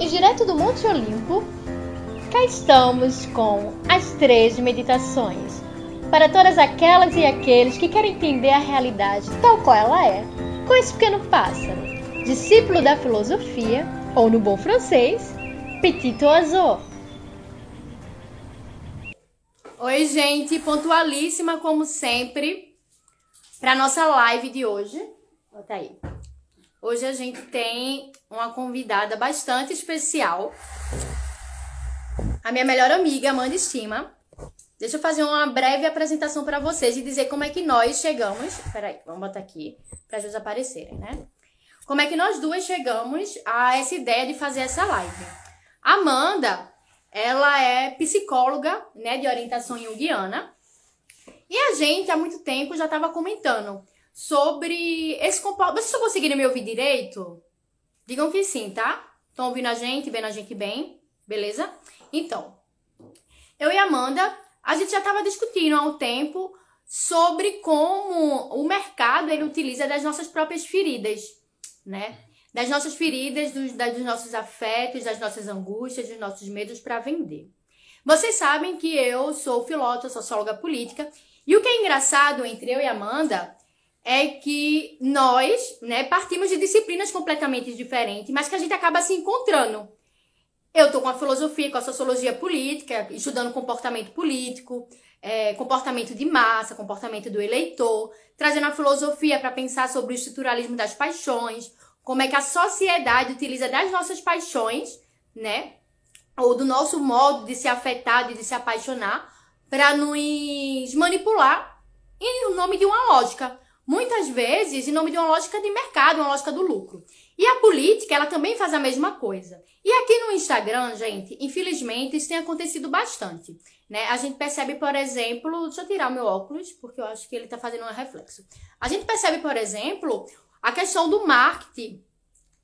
E direto do Monte Olimpo, cá estamos com as três meditações. Para todas aquelas e aqueles que querem entender a realidade tal qual ela é, com esse pequeno pássaro, discípulo da filosofia, ou no bom francês, Petit Oiseau. Oi, gente, pontualíssima como sempre para nossa live de hoje. Bota aí. Hoje a gente tem uma convidada bastante especial. A minha melhor amiga, Amanda Estima. Deixa eu fazer uma breve apresentação para vocês e dizer como é que nós chegamos. Peraí, vamos botar aqui para eles aparecerem, né? Como é que nós duas chegamos a essa ideia de fazer essa live? Amanda, ela é psicóloga, né, de orientação junguiana. E a gente há muito tempo já estava comentando sobre esse comportamento. Vocês estão conseguindo me ouvir direito? Digam que sim, tá? Estão ouvindo a gente, vendo a gente bem? Beleza? Então, eu e Amanda, a gente já estava discutindo há um tempo sobre como o mercado ele utiliza das nossas próprias feridas, né? Das nossas feridas, dos, dos nossos afetos, das nossas angústias, dos nossos medos para vender. Vocês sabem que eu sou filósofa, socióloga política, e o que é engraçado entre eu e Amanda é que nós, né, partimos de disciplinas completamente diferentes, mas que a gente acaba se encontrando. Eu tô com a filosofia, com a sociologia política, estudando comportamento político, é, comportamento de massa, comportamento do eleitor, trazendo a filosofia para pensar sobre o estruturalismo das paixões, como é que a sociedade utiliza das nossas paixões, né, ou do nosso modo de se afetar e de se apaixonar, para nos manipular em nome de uma lógica muitas vezes em nome de uma lógica de mercado, uma lógica do lucro. E a política, ela também faz a mesma coisa. E aqui no Instagram, gente, infelizmente, isso tem acontecido bastante. Né? A gente percebe, por exemplo, deixa eu tirar o meu óculos, porque eu acho que ele está fazendo um reflexo. A gente percebe, por exemplo, a questão do marketing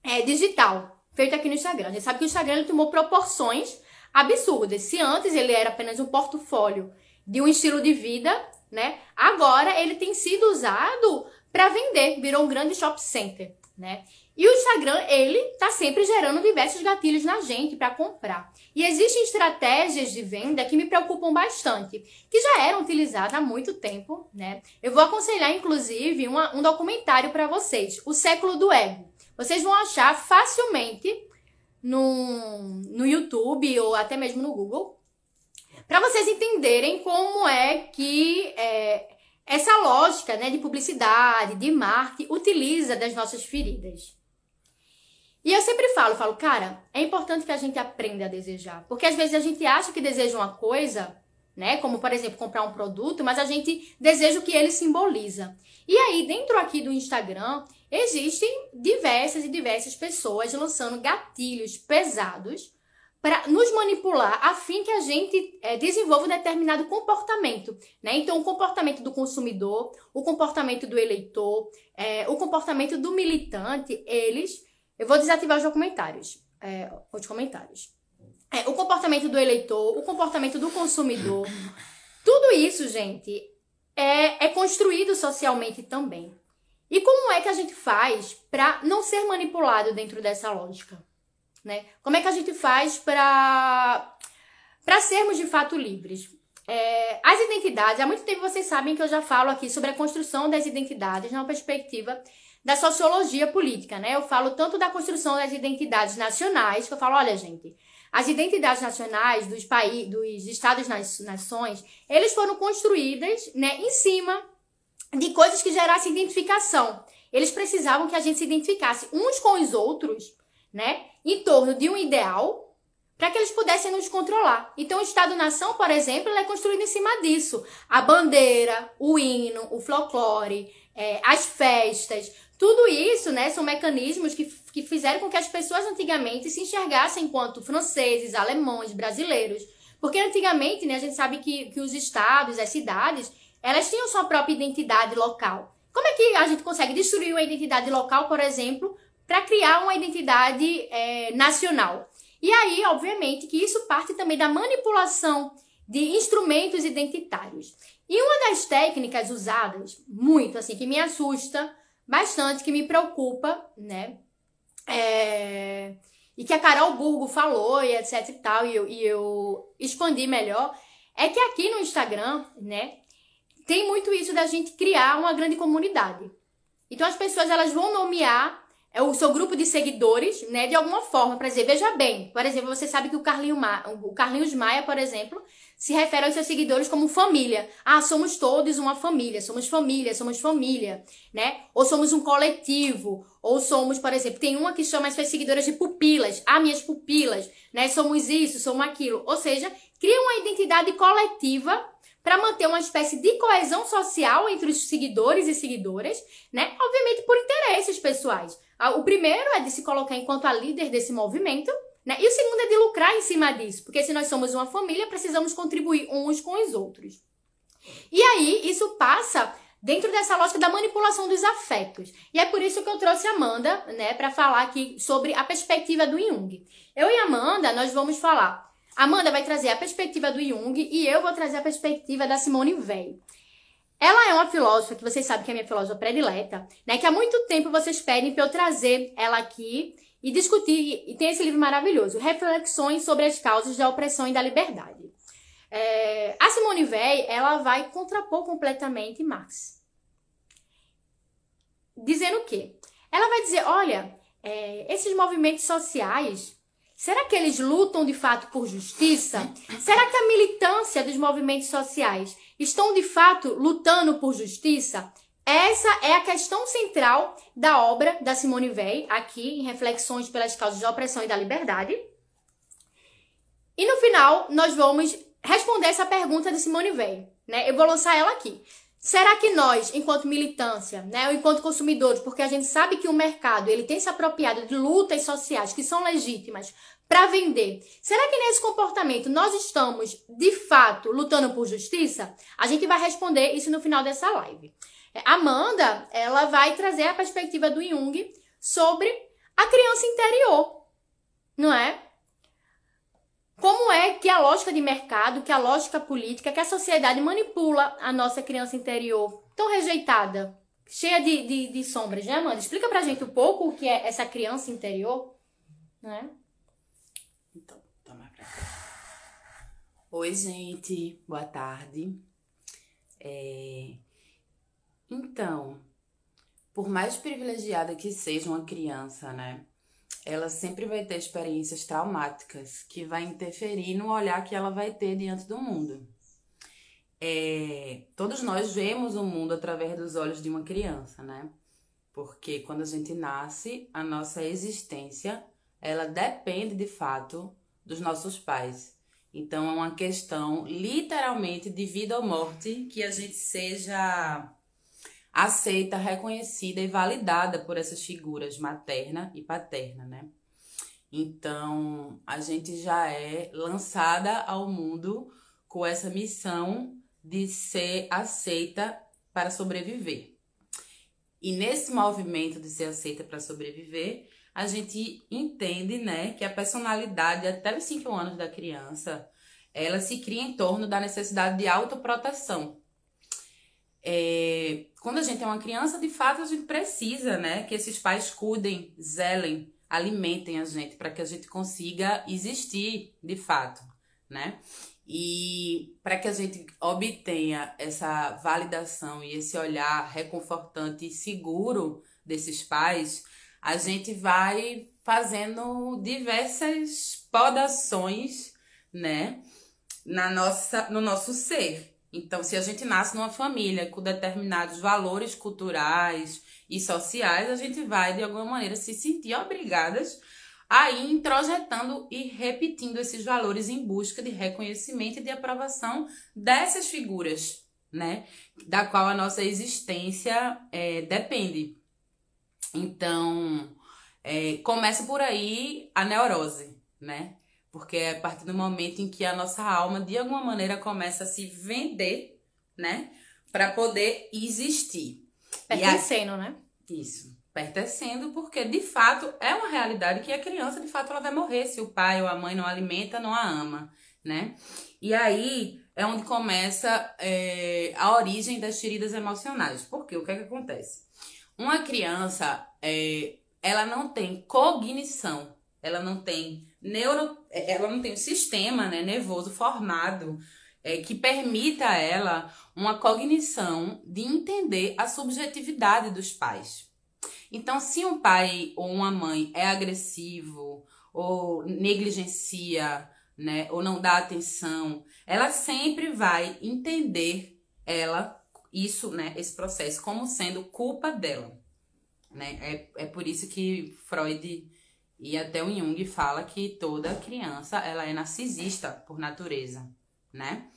é, digital, feito aqui no Instagram. A gente sabe que o Instagram tomou proporções absurdas. Se antes ele era apenas um portfólio de um estilo de vida, né? Agora ele tem sido usado para vender, virou um grande shop center, né? E o Instagram, ele tá sempre gerando diversos gatilhos na gente para comprar. E existem estratégias de venda que me preocupam bastante, que já eram utilizadas há muito tempo, né? Eu vou aconselhar, inclusive, uma, um documentário para vocês, O Século do Ego. Vocês vão achar facilmente no, no YouTube ou até mesmo no Google para vocês entenderem como é que é, essa lógica né, de publicidade, de marketing, utiliza das nossas feridas. E eu sempre falo, falo, cara, é importante que a gente aprenda a desejar. Porque às vezes a gente acha que deseja uma coisa, né? Como, por exemplo, comprar um produto, mas a gente deseja o que ele simboliza. E aí, dentro aqui do Instagram, existem diversas e diversas pessoas lançando gatilhos pesados para nos manipular a fim que a gente é, desenvolva um determinado comportamento. Né? Então, o comportamento do consumidor, o comportamento do eleitor, é, o comportamento do militante, eles. Eu vou desativar os documentários, é, os comentários. O comportamento do eleitor, o comportamento do consumidor, tudo isso, gente, é, é construído socialmente também. E como é que a gente faz para não ser manipulado dentro dessa lógica? Né? Como é que a gente faz para para sermos de fato livres? É, as identidades, há muito tempo vocês sabem que eu já falo aqui sobre a construção das identidades numa perspectiva da sociologia política, né? Eu falo tanto da construção das identidades nacionais, que eu falo, olha, gente, as identidades nacionais dos países, dos estados nas nações, eles foram construídas, né, em cima de coisas que gerassem identificação. Eles precisavam que a gente se identificasse uns com os outros né, em torno de um ideal para que eles pudessem nos controlar. Então, o Estado-nação, por exemplo, é construído em cima disso. A bandeira, o hino, o folclore, é, as festas, tudo isso né, são mecanismos que, que fizeram com que as pessoas antigamente se enxergassem enquanto franceses, alemães, brasileiros. Porque antigamente né, a gente sabe que, que os estados, as cidades, elas tinham sua própria identidade local. Como é que a gente consegue destruir uma identidade local, por exemplo, para criar uma identidade é, nacional. E aí, obviamente, que isso parte também da manipulação de instrumentos identitários. E uma das técnicas usadas muito, assim, que me assusta bastante, que me preocupa, né? É, e que a Carol Burgo falou e etc e tal, e eu, e eu expandi melhor, é que aqui no Instagram, né, tem muito isso da gente criar uma grande comunidade. Então as pessoas elas vão nomear é o seu grupo de seguidores, né, de alguma forma, para dizer, veja bem, por exemplo, você sabe que o, Carlinho Ma, o Carlinhos Maia, por exemplo, se refere aos seus seguidores como família. Ah, somos todos uma família, somos família, somos família, né? Ou somos um coletivo, ou somos, por exemplo, tem uma que chama as suas seguidoras de pupilas, ah, minhas pupilas, né? Somos isso, somos aquilo. Ou seja, cria uma identidade coletiva para manter uma espécie de coesão social entre os seguidores e seguidoras, né? Obviamente por interesses pessoais. Ah, o primeiro é de se colocar enquanto a líder desse movimento, né? E o segundo é de lucrar em cima disso, porque se nós somos uma família, precisamos contribuir uns com os outros. E aí, isso passa dentro dessa lógica da manipulação dos afetos. E é por isso que eu trouxe a Amanda, né, para falar aqui sobre a perspectiva do Jung. Eu e a Amanda, nós vamos falar Amanda vai trazer a perspectiva do Jung e eu vou trazer a perspectiva da Simone Weil. Ela é uma filósofa que vocês sabem que é minha filósofa predileta, né? Que há muito tempo vocês pedem para eu trazer ela aqui e discutir. E tem esse livro maravilhoso, Reflexões sobre as causas da opressão e da liberdade. É, a Simone Weil, ela vai contrapor completamente Marx. Dizendo o quê? Ela vai dizer, olha, é, esses movimentos sociais Será que eles lutam de fato por justiça? Será que a militância dos movimentos sociais estão de fato lutando por justiça? Essa é a questão central da obra da Simone Weil, aqui em Reflexões pelas Causas da Opressão e da Liberdade. E no final, nós vamos responder essa pergunta de Simone Weil. Né? Eu vou lançar ela aqui. Será que nós, enquanto militância, né, ou enquanto consumidores, porque a gente sabe que o mercado ele tem se apropriado de lutas sociais que são legítimas para vender, será que nesse comportamento nós estamos de fato lutando por justiça? A gente vai responder isso no final dessa live. É, Amanda, ela vai trazer a perspectiva do Jung sobre a criança interior, não é? Como é que a lógica de mercado, que a lógica política, que a sociedade manipula a nossa criança interior tão rejeitada, cheia de, de, de sombras, né, Amanda? Explica pra gente um pouco o que é essa criança interior, né? Então, toma pra cá. Oi, gente, boa tarde. É... Então, por mais privilegiada que seja uma criança, né? Ela sempre vai ter experiências traumáticas que vai interferir no olhar que ela vai ter diante do mundo. É, todos nós vemos o mundo através dos olhos de uma criança, né? Porque quando a gente nasce, a nossa existência, ela depende de fato dos nossos pais. Então é uma questão literalmente de vida ou morte que a gente seja aceita, reconhecida e validada por essas figuras materna e paterna, né? Então, a gente já é lançada ao mundo com essa missão de ser aceita para sobreviver. E nesse movimento de ser aceita para sobreviver, a gente entende, né, que a personalidade até os 5 anos da criança, ela se cria em torno da necessidade de autoproteção. É, quando a gente é uma criança, de fato, a gente precisa, né, que esses pais cuidem, zelem, alimentem a gente para que a gente consiga existir, de fato, né? E para que a gente obtenha essa validação e esse olhar reconfortante e seguro desses pais, a gente vai fazendo diversas podações, né, na nossa, no nosso ser. Então, se a gente nasce numa família com determinados valores culturais e sociais, a gente vai, de alguma maneira, se sentir obrigadas a ir introjetando e repetindo esses valores em busca de reconhecimento e de aprovação dessas figuras, né? Da qual a nossa existência é, depende. Então, é, começa por aí a neurose, né? Porque é a partir do momento em que a nossa alma, de alguma maneira, começa a se vender, né? Para poder existir. Pertencendo, a... né? Isso. Pertencendo, porque de fato é uma realidade que a criança, de fato, ela vai morrer se o pai ou a mãe não alimenta, não a ama, né? E aí é onde começa é, a origem das feridas emocionais. Porque o que é que acontece? Uma criança, é, ela não tem cognição ela não tem neuro, ela não tem o sistema né, nervoso formado é, que permita a ela uma cognição de entender a subjetividade dos pais. Então, se um pai ou uma mãe é agressivo ou negligencia, né, ou não dá atenção, ela sempre vai entender ela isso, né, esse processo como sendo culpa dela, né? É, é por isso que Freud e até o Jung fala que toda criança ela é narcisista por natureza, né?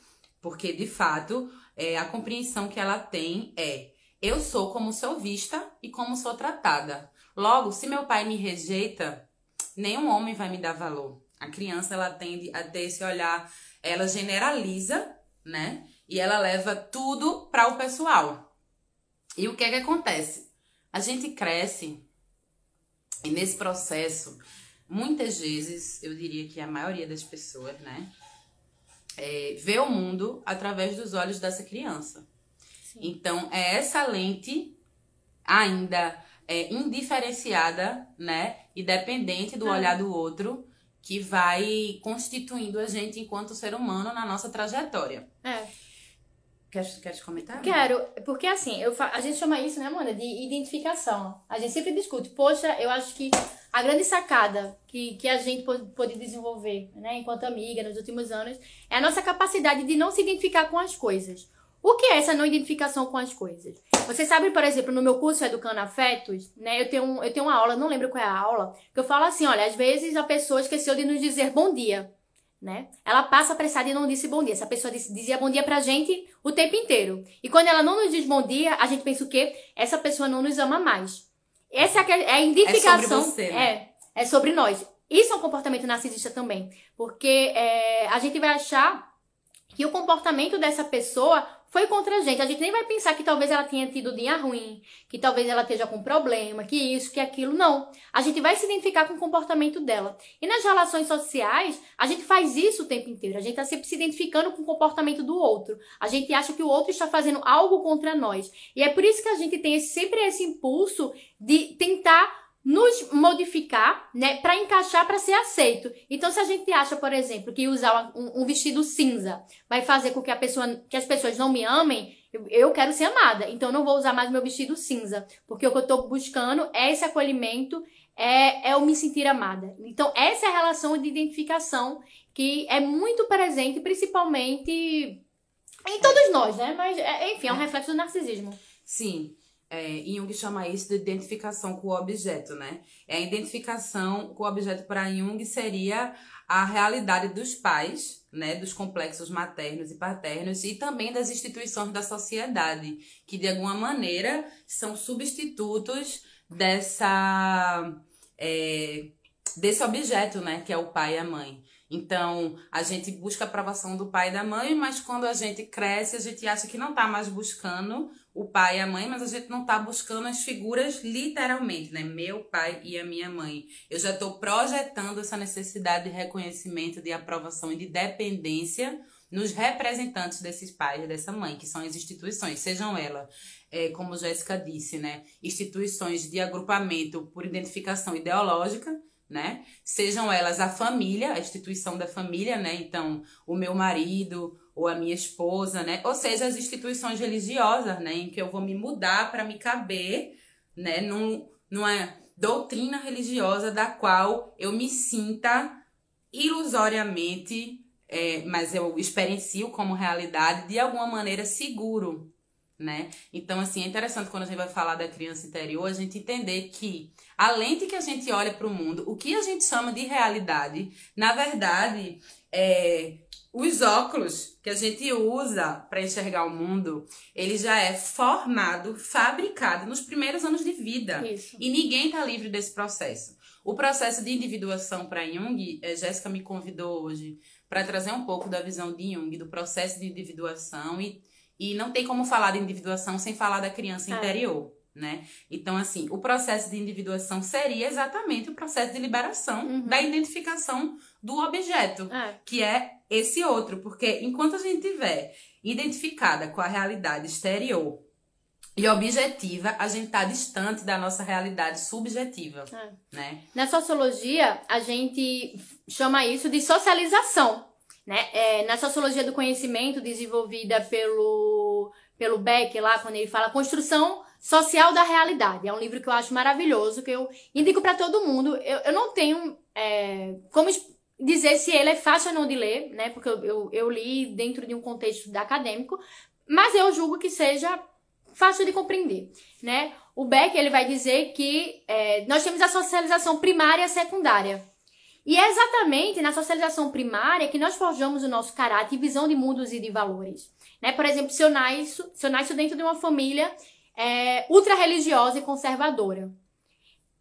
Porque de fato é, a compreensão que ela tem é eu sou como sou vista e como sou tratada. Logo, se meu pai me rejeita, nenhum homem vai me dar valor. A criança ela tende a ter esse olhar, ela generaliza, né? E ela leva tudo para o pessoal. E o que é que acontece? A gente cresce e nesse processo, muitas vezes, eu diria que a maioria das pessoas, né, é, vê o mundo através dos olhos dessa criança. Sim. Então, é essa lente ainda é, indiferenciada, né, e dependente do ah. olhar do outro, que vai constituindo a gente enquanto ser humano na nossa trajetória. É. Queres, queres comentar? Quero, porque assim, eu, a gente chama isso, né, Mona, de identificação. A gente sempre discute, poxa, eu acho que a grande sacada que, que a gente pode desenvolver, né, enquanto amiga, nos últimos anos, é a nossa capacidade de não se identificar com as coisas. O que é essa não identificação com as coisas? Você sabe, por exemplo, no meu curso Educando Afetos, né, eu tenho, eu tenho uma aula, não lembro qual é a aula, que eu falo assim, olha, às vezes a pessoa esqueceu de nos dizer bom dia né? Ela passa apressada e não disse bom dia. Essa pessoa dizia bom dia pra gente o tempo inteiro. E quando ela não nos diz bom dia, a gente pensa o quê? Essa pessoa não nos ama mais. Essa é a identificação. É sobre você, né? É, é sobre nós. Isso é um comportamento narcisista também. Porque é, a gente vai achar que o comportamento dessa pessoa foi contra a gente. A gente nem vai pensar que talvez ela tenha tido dia ruim, que talvez ela esteja com problema, que isso, que aquilo. Não. A gente vai se identificar com o comportamento dela. E nas relações sociais, a gente faz isso o tempo inteiro. A gente está sempre se identificando com o comportamento do outro. A gente acha que o outro está fazendo algo contra nós. E é por isso que a gente tem sempre esse impulso de tentar nos modificar, né, para encaixar, para ser aceito. Então, se a gente acha, por exemplo, que usar um, um, vestido cinza vai fazer com que a pessoa, que as pessoas não me amem, eu, eu quero ser amada. Então, eu não vou usar mais meu vestido cinza, porque o que eu estou buscando é esse acolhimento, é, é eu me sentir amada. Então, essa é a relação de identificação que é muito presente, principalmente em todos nós, né? Mas, é, enfim, é um reflexo do narcisismo. Sim. É, Jung chama isso de identificação com o objeto, né? É a identificação com o objeto para Jung seria a realidade dos pais, né, dos complexos maternos e paternos e também das instituições da sociedade, que de alguma maneira são substitutos dessa é, desse objeto, né, que é o pai e a mãe. Então, a gente busca a aprovação do pai e da mãe, mas quando a gente cresce, a gente acha que não está mais buscando o pai e a mãe, mas a gente não está buscando as figuras literalmente, né? Meu pai e a minha mãe. Eu já estou projetando essa necessidade de reconhecimento, de aprovação e de dependência nos representantes desses pais e dessa mãe, que são as instituições, sejam elas, é, como Jéssica disse, né? Instituições de agrupamento por identificação ideológica, né? Sejam elas a família, a instituição da família, né? Então, o meu marido ou a minha esposa, né? Ou seja, as instituições religiosas, né? Em que eu vou me mudar para me caber, né? Num, numa doutrina religiosa da qual eu me sinta ilusoriamente, é, mas eu experiencio como realidade, de alguma maneira seguro, né? Então, assim, é interessante quando a gente vai falar da criança interior, a gente entender que a lente que a gente olha para o mundo, o que a gente chama de realidade, na verdade, é, os óculos que a gente usa para enxergar o mundo, ele já é formado, fabricado nos primeiros anos de vida. Isso. E ninguém está livre desse processo. O processo de individuação para Jung, é, Jéssica me convidou hoje para trazer um pouco da visão de Jung, do processo de individuação e e não tem como falar de individuação sem falar da criança é. interior, né? Então, assim, o processo de individuação seria exatamente o processo de liberação uhum. da identificação do objeto, é. que é esse outro. Porque enquanto a gente tiver identificada com a realidade exterior e objetiva, a gente tá distante da nossa realidade subjetiva, É. né? Na sociologia, a gente chama isso de socialização. Né? É, na sociologia do conhecimento, desenvolvida pelo, pelo Beck, lá, quando ele fala construção social da realidade. É um livro que eu acho maravilhoso, que eu indico para todo mundo. Eu, eu não tenho é, como dizer se ele é fácil ou não de ler, né? Porque eu, eu, eu li dentro de um contexto acadêmico, mas eu julgo que seja fácil de compreender, né? O Beck ele vai dizer que é, nós temos a socialização primária e secundária. E é exatamente na socialização primária que nós forjamos o nosso caráter visão de mundos e de valores. Né? Por exemplo, se eu nasço, se eu nasço dentro de uma família é, ultra-religiosa e conservadora.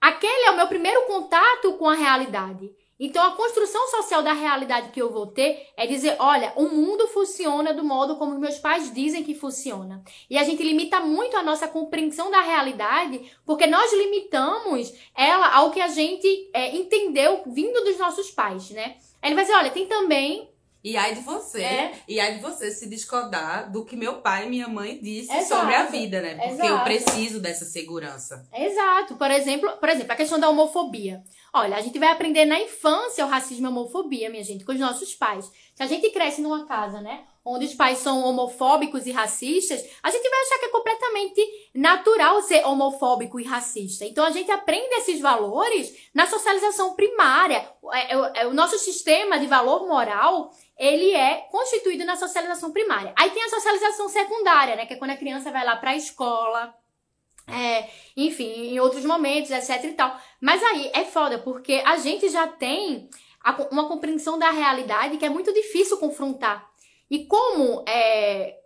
Aquele é o meu primeiro contato com a realidade. Então, a construção social da realidade que eu vou ter é dizer: olha, o mundo funciona do modo como meus pais dizem que funciona. E a gente limita muito a nossa compreensão da realidade, porque nós limitamos ela ao que a gente é, entendeu vindo dos nossos pais, né? Aí ele vai dizer: olha, tem também. E aí de você, É. e aí de você se descodar do que meu pai e minha mãe disse Exato. sobre a vida, né? Porque eu Exato. preciso dessa segurança. Exato. Por exemplo, por exemplo, a questão da homofobia. Olha, a gente vai aprender na infância o racismo e a homofobia, minha gente, com os nossos pais. Se a gente cresce numa casa, né, onde os pais são homofóbicos e racistas, a gente vai achar que é completamente natural ser homofóbico e racista. Então a gente aprende esses valores na socialização primária. É, é- é- o nosso sistema de valor moral ele é constituído na socialização primária. Aí tem a socialização secundária, né, que é quando a criança vai lá para a escola, é, enfim, em outros momentos, etc e tal. Mas aí é foda, porque a gente já tem a uma compreensão da realidade que é muito difícil confrontar. E como, é,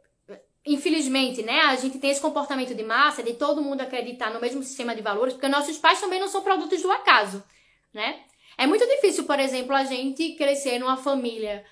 infelizmente, né, a gente tem esse comportamento de massa, de todo mundo acreditar no mesmo sistema de valores, porque nossos pais também não são produtos do acaso, né? É muito difícil, por exemplo, a gente crescer numa família,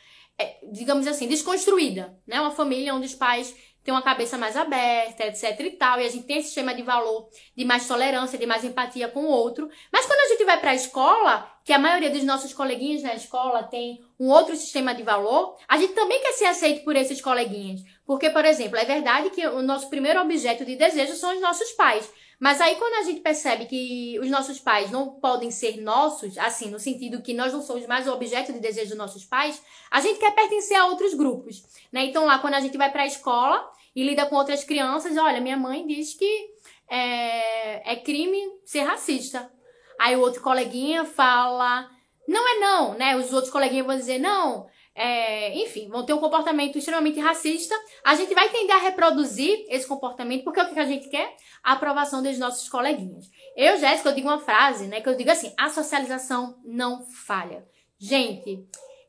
digamos assim, desconstruída, né? Uma família onde os pais têm uma cabeça mais aberta, etc e tal, e a gente tem esse sistema de valor de mais tolerância, de mais empatia com o outro. Mas quando a gente vai para a escola, que a maioria dos nossos coleguinhas na escola tem um outro sistema de valor, a gente também quer ser aceito por esses coleguinhas. Porque, por exemplo, é verdade que o nosso primeiro objeto de desejo são os nossos pais. Mas aí quando a gente percebe que os nossos pais não podem ser nossos, assim, no sentido que nós não somos mais o objeto de desejo dos nossos pais, a gente quer pertencer a outros grupos, né? Então lá quando a gente vai para a escola e lida com outras crianças, olha, minha mãe diz que é, é crime ser racista. Aí o outro coleguinha fala, não é não, né? Os outros coleguinhas vão dizer, não, é, enfim, vão ter um comportamento extremamente racista. A gente vai tender a reproduzir esse comportamento, porque o que a gente quer? A aprovação dos nossos coleguinhas. Eu, Jéssica, eu digo uma frase, né? Que eu digo assim, a socialização não falha. Gente,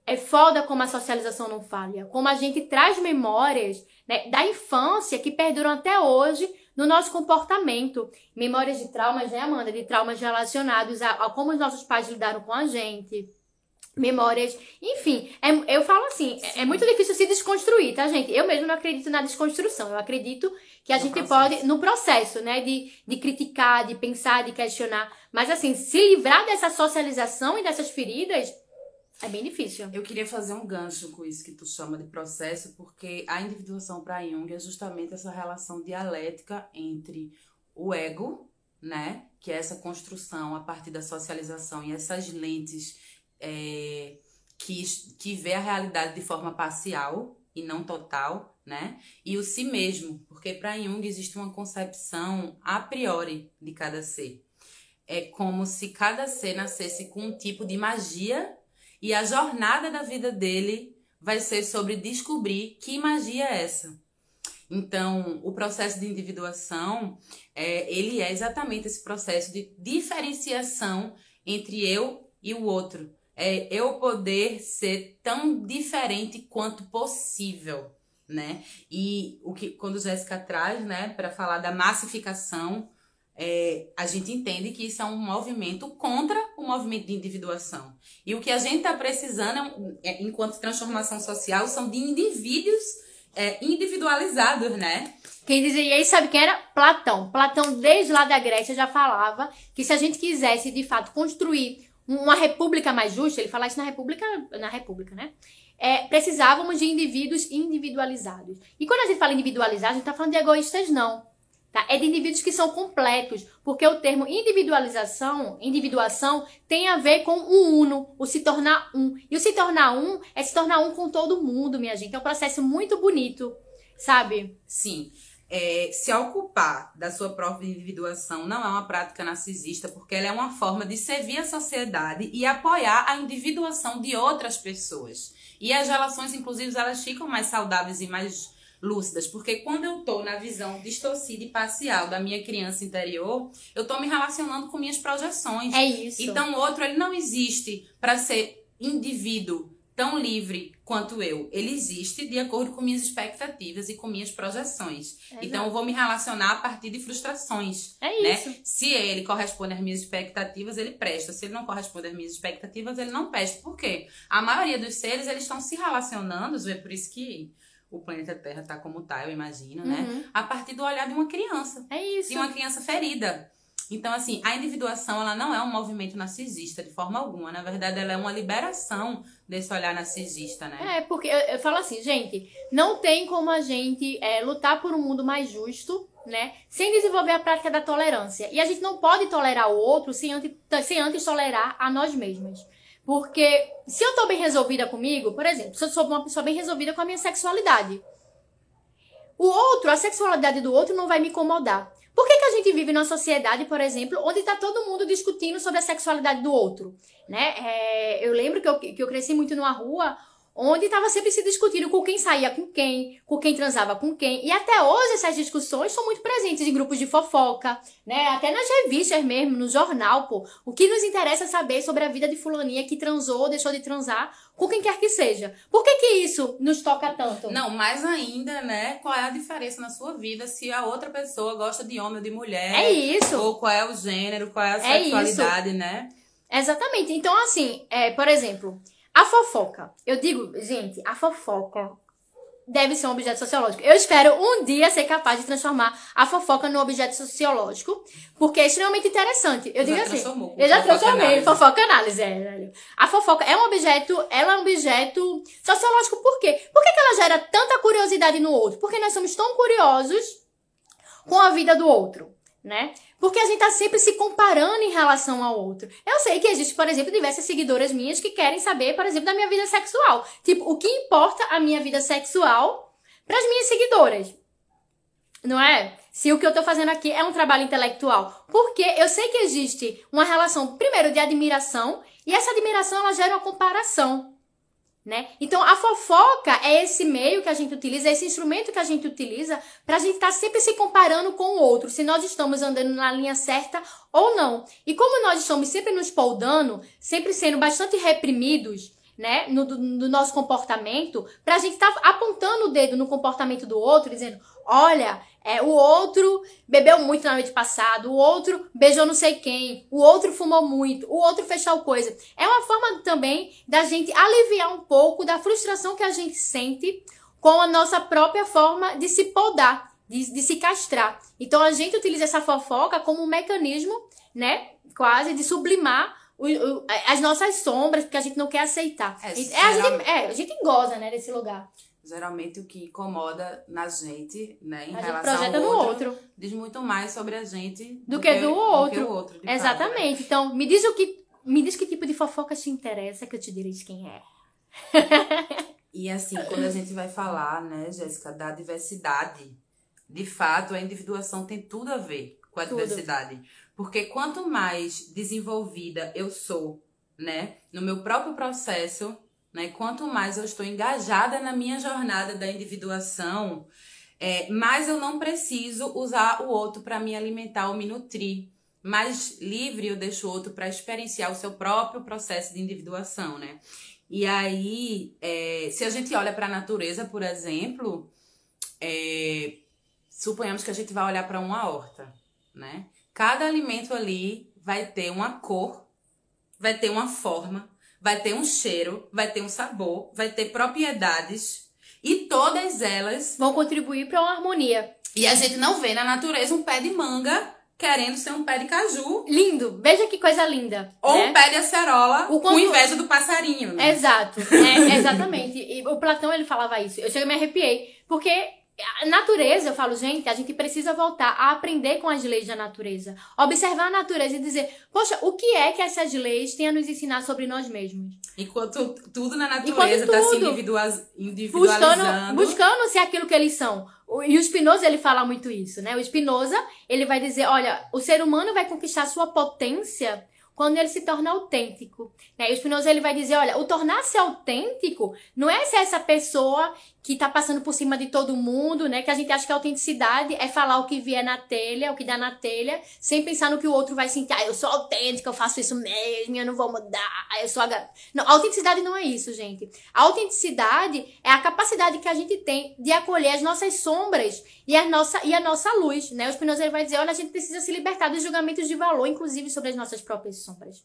é foda como a socialização não falha. Como a gente traz memórias né, da infância que perduram até hoje no nosso comportamento. Memórias de traumas, né, Amanda? De traumas relacionados a, a como os nossos pais lidaram com a gente. Memórias, enfim, é- eu falo assim, é, é muito difícil se desconstruir, tá, gente? Eu mesmo não acredito na desconstrução, eu acredito que a No gente processo. pode, no processo, né, de, de criticar, de pensar, de questionar, mas assim, se livrar dessa socialização e dessas feridas é bem difícil. Eu queria fazer um gancho com isso que tu chama de processo, porque a individuação para Jung é justamente essa relação dialética entre o ego, né, que é essa construção a partir da socialização e essas lentes é, que, que vê a realidade de forma parcial e não total, né, e o si mesmo, porque para Jung existe uma concepção a priori de cada ser. É como se cada ser nascesse com um tipo de magia e a jornada da vida dele vai ser sobre descobrir que magia é essa. Então, o processo de individuação, é, ele é exatamente esse processo de diferenciação entre eu e o outro. É eu poder ser tão diferente quanto possível, né? E o que quando Jéssica traz, né, para falar da massificação, é, a gente entende que isso é um movimento contra o movimento de individuação. E o que a gente está precisando, é é, enquanto transformação social, são de indivíduos é, individualizados, né? Quem dizia isso, sabe quem era? Platão. Platão, desde lá da Grécia, já falava que se a gente quisesse, de fato, construir uma república mais justa, ele fala isso na república, na república, né? É, precisávamos de indivíduos individualizados. E quando a gente fala individualizado, a gente tá falando de egoístas, não. Tá? É de indivíduos que são completos, porque o termo individualização, individuação, tem a ver com o uno, o se tornar um. E o se tornar um é se tornar um com todo mundo, minha gente. É um processo muito bonito, sabe? Sim. É, se ocupar da sua própria individuação não é uma prática narcisista, porque ela é uma forma de servir a sociedade e apoiar a individuação de outras pessoas. E as relações, inclusive, elas ficam mais saudáveis e mais lúcidas, porque quando eu tô na visão distorcida e parcial da minha criança interior, eu tô me relacionando com minhas projeções. É isso. Então o outro ele não existe para ser indivíduo tão livre quanto eu. Ele existe de acordo com minhas expectativas e com minhas projeções. Exato. Então eu vou me relacionar a partir de frustrações. É né? isso. Se ele corresponde às minhas expectativas, ele presta. Se ele não corresponde às minhas expectativas, ele não presta. Por quê? A maioria dos seres, eles estão se relacionando, é por isso que o planeta Terra tá como tá, eu imagino, né? Uhum. A partir do olhar de uma criança. É isso. De uma criança ferida. Então, assim, a individuação, ela não é um movimento narcisista, de forma alguma. Na verdade, ela é uma liberação desse olhar narcisista, né? É, porque eu, eu falo assim, gente, não tem como a gente é, lutar por um mundo mais justo, né? Sem desenvolver a prática da tolerância. E a gente não pode tolerar o outro sem antes, sem antes tolerar a nós mesmas. Porque se eu tô bem resolvida comigo, por exemplo, se eu sou uma pessoa bem resolvida com a minha sexualidade, o outro, a sexualidade do outro não vai me incomodar. Por que, que a gente vive numa sociedade, por exemplo, onde tá todo mundo discutindo sobre a sexualidade do outro? Né? É, eu lembro que eu, que eu cresci muito numa rua onde estava sempre se discutindo com quem saía com quem, com quem transava com quem. E até hoje essas discussões são muito presentes em grupos de fofoca, né? Até nas revistas mesmo, no jornal, pô. O que nos interessa é saber sobre a vida de fulaninha que transou ou deixou de transar com quem quer que seja. Por que que isso nos toca tanto? Não, mais ainda, né? Qual é a diferença na sua vida se a outra pessoa gosta de homem ou de mulher? É isso. Ou qual é o gênero, qual é a É sexualidade, né? Exatamente. Então, assim, é, por exemplo, a fofoca. Eu digo, gente, a fofoca deve ser um objeto sociológico. Eu espero um dia ser capaz de transformar a fofoca num objeto sociológico, porque é extremamente interessante. Eu digo Já assim. transformou com Eu já transformei, fofoca análise, é, velho. A fofoca é um objeto, ela é um objeto sociológico por quê? Por que, que ela gera tanta curiosidade no outro? Porque nós somos tão curiosos com a vida do outro, né? Porque a gente tá sempre se comparando em relação ao outro. Eu sei que existe, por exemplo, diversas seguidoras minhas que querem saber, por exemplo, da minha vida sexual. Tipo, o que importa a minha vida sexual para as minhas seguidoras? Não é? Se o que eu tô fazendo aqui é um trabalho intelectual. Porque eu sei que existe uma relação, primeiro, de admiração, e essa admiração ela gera uma comparação. Né? Então a fofoca é esse meio que a gente utiliza, é esse instrumento que a gente utiliza pra gente estar sempre se comparando com o outro, se nós estamos andando na linha certa ou não. E como nós estamos sempre nos poldando, sempre sendo bastante reprimidos, né, no, nosso comportamento, pra gente estar apontando o dedo no comportamento do outro, dizendo, olha, é, o outro bebeu muito na noite passada, o outro beijou não sei quem, o outro fumou muito, o outro fez tal coisa. É uma forma também da gente aliviar um pouco da frustração que a gente sente com a nossa própria forma de se podar, de, de se castrar. Então a gente utiliza essa fofoca como um mecanismo, né, quase de sublimar as nossas sombras, porque a gente não quer aceitar. É, É, a, gente, é, a gente goza, né, desse lugar. Geralmente o que incomoda na gente, né, em A gente relação projeta ao no outro, outro. diz muito mais sobre a gente Do que do outro. o outro de fato, né? Exatamente. Então, me diz o que. Me diz que tipo de fofoca te interessa que eu te direi de quem é. E assim, quando a gente vai falar, né, Jéssica, da diversidade, de fato, a individuação tem tudo a ver com a Tudo. diversidade. Porque quanto mais desenvolvida eu sou, né, no meu próprio processo, né, quanto mais eu estou engajada na minha jornada da individuação, é, mais eu não preciso usar o outro para me alimentar ou me nutrir. Mais livre eu deixo o outro para experienciar o seu próprio processo de individuação, né? E aí, é, se a gente olha para a natureza, por exemplo, é, suponhamos que a gente vai olhar para uma horta, né? Cada alimento ali vai ter uma cor, vai ter uma forma, vai ter um cheiro, vai ter um sabor, vai ter propriedades e todas elas. Vão contribuir para uma harmonia. E a gente não vê na natureza um pé de manga querendo ser um pé de caju Lindo. Veja que coisa linda. ou né? um pé de acerola O com quanto- inveja do passarinho. Né? Exato. É, exatamente. E o Platão ele falava isso. Eu chego e me arrepiei. Porque a natureza, eu falo, gente, a gente precisa voltar a aprender com as leis da natureza. Observar a natureza e dizer, poxa, o que é que essas leis têm a nos ensinar sobre nós mesmos? Enquanto tudo na natureza está se individualizando. Buscando, buscando ser aquilo que eles são. E o Spinoza, ele fala muito isso, né? O Spinoza, ele vai dizer, olha, o ser humano vai conquistar sua potência quando ele se torna autêntico. Né? E o Spinoza ele vai dizer, olha, o tornar-se autêntico não é ser essa pessoa que tá passando por cima de todo mundo, né? Que a gente acha que a autenticidade é falar o que vier na telha, o que dá na telha, sem pensar no que o outro vai sentir. Ah, eu sou autêntica, eu faço isso mesmo, eu não vou mudar, eu sou a... Não, autenticidade não é isso, gente. A autenticidade é a capacidade que a gente tem de acolher as nossas sombras e a nossa, e a nossa luz, né? O Spinoza vai dizer, olha, a gente precisa se libertar dos julgamentos de valor, inclusive sobre as nossas próprias sombras.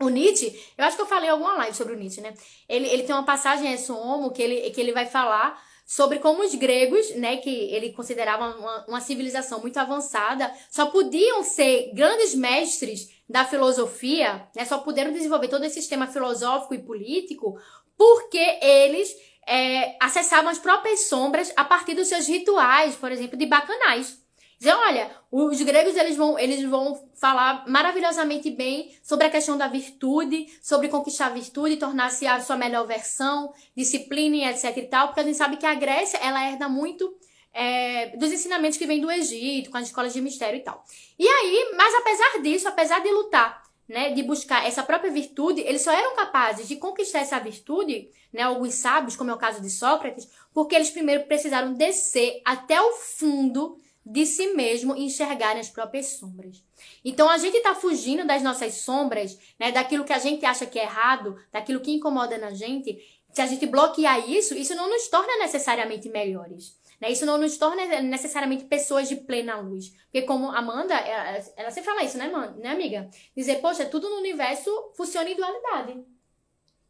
O Nietzsche, eu acho que eu falei alguma live sobre o Nietzsche, né? Ele, ele tem uma passagem em Homo que ele, que ele vai falar sobre como os gregos, né, que ele considerava uma, uma civilização muito avançada, só podiam ser grandes mestres da filosofia, né, só puderam desenvolver todo esse sistema filosófico e político porque eles é, acessavam as próprias sombras a partir dos seus rituais, por exemplo, de bacanais. Dizer, olha, os gregos eles vão, eles vão falar maravilhosamente bem sobre a questão da virtude, sobre conquistar a virtude, tornar-se a sua melhor versão, disciplina etc e tal, porque a gente sabe que a Grécia, ela herda muito é, dos ensinamentos que vêm do Egito, com as escolas de mistério e tal. E aí, mas apesar disso, apesar de lutar, né, de buscar essa própria virtude, eles só eram capazes de conquistar essa virtude, né, alguns sábios, como é o caso de Sócrates, porque eles primeiro precisaram descer até o fundo de si mesmo e enxergar as próprias sombras. Então a gente está fugindo das nossas sombras, né, daquilo que a gente acha que é errado, daquilo que incomoda na gente. Se a gente bloquear isso, isso não nos torna necessariamente melhores. Né? Isso não nos torna necessariamente pessoas de plena luz. Porque como Amanda, ela, ela sempre fala isso, né, né, amiga? Dizer, poxa, tudo no universo funciona em dualidade.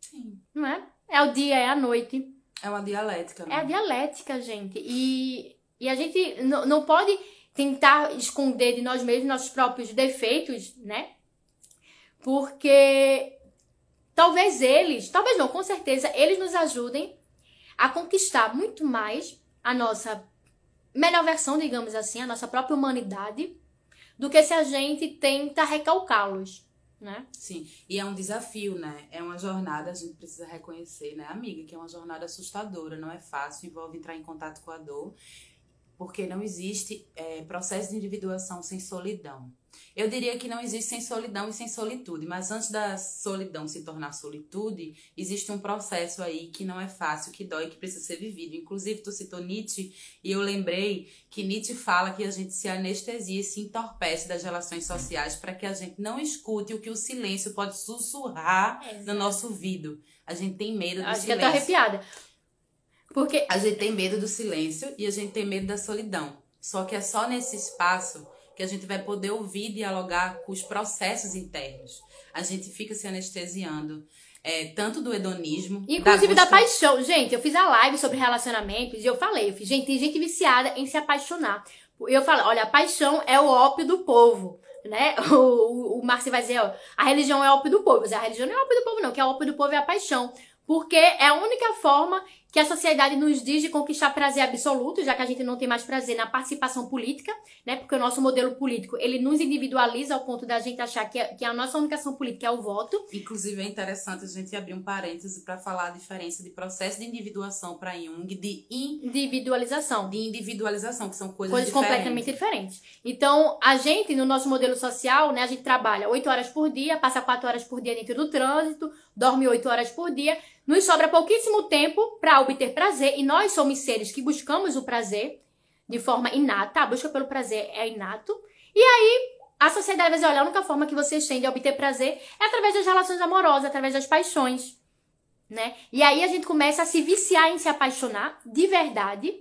Sim. Não é? É o dia, é a noite. É uma dialética, né? É a dialética, gente. E e a gente não pode tentar esconder de nós mesmos nossos próprios defeitos, né? Porque talvez eles, talvez não, com certeza, eles nos ajudem a conquistar muito mais a nossa melhor versão, digamos assim, a nossa própria humanidade, do que se a gente tenta recalcá-los, né? Sim, e é um desafio, né? É uma jornada, a gente precisa reconhecer, né, amiga, que é uma jornada assustadora, não é fácil, envolve entrar em contato com a dor porque não existe é, processo de individuação sem solidão. Eu diria que não existe sem solidão e sem solitude, mas antes da solidão se tornar solitude, existe um processo aí que não é fácil, que dói, que precisa ser vivido. Inclusive, tu citou Nietzsche e eu lembrei que Nietzsche fala que a gente se anestesia e se entorpece das relações sociais para que a gente não escute o que o silêncio pode sussurrar é, no nosso ouvido. A gente tem medo do Acho silêncio. Acho que eu tô arrepiada. Porque a gente tem medo do silêncio e a gente tem medo da solidão. Só que é só nesse espaço que a gente vai poder ouvir e dialogar com os processos internos. A gente fica se anestesiando. É, tanto do hedonismo. Inclusive da, da, paixão. Gente, eu fiz a live sobre relacionamentos e eu falei, eu fiz, gente, tem gente viciada em se apaixonar. Eu falei, olha, a paixão é o ópio do povo. Né? O, o, o Marci vai dizer, ó, a religião é o ópio do povo. Mas a religião não é o ópio do povo, não, que é o ópio do povo é a paixão. Porque é a única forma que a sociedade nos diz de conquistar prazer absoluto, já que a gente não tem mais prazer na participação política, né? Porque o nosso modelo político, ele nos individualiza ao ponto da gente achar que, que a nossa única ação política é o voto. Inclusive é interessante a gente abrir um parêntese para falar a diferença de processo de individuação para Jung de individualização. De individualização, que são coisas, coisas diferentes. completamente diferentes. Então, a gente no nosso modelo social, né, a gente trabalha 8 horas por dia, passa 4 horas por dia dentro do trânsito, dorme 8 horas por dia, nos sobra pouquíssimo tempo para obter prazer e nós somos seres que buscamos o prazer de forma inata. A busca pelo prazer é inato. E aí a sociedade vai dizer: olha, a única forma que vocês têm de obter prazer é através das relações amorosas, através das paixões. Né? E aí a gente começa a se viciar em se apaixonar de verdade,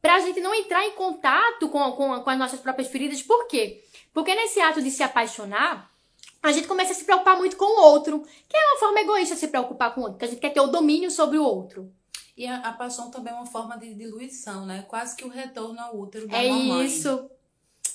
pra gente não entrar em contato com, com, com as nossas próprias feridas. Por quê? Porque nesse ato de se apaixonar, a gente começa a se preocupar muito com o outro, que é uma forma egoísta de se preocupar com o outro, que a gente quer ter o domínio sobre o outro. E a, a paixão também é uma forma de diluição, né? Quase que o retorno ao útero da é mamãe. É isso.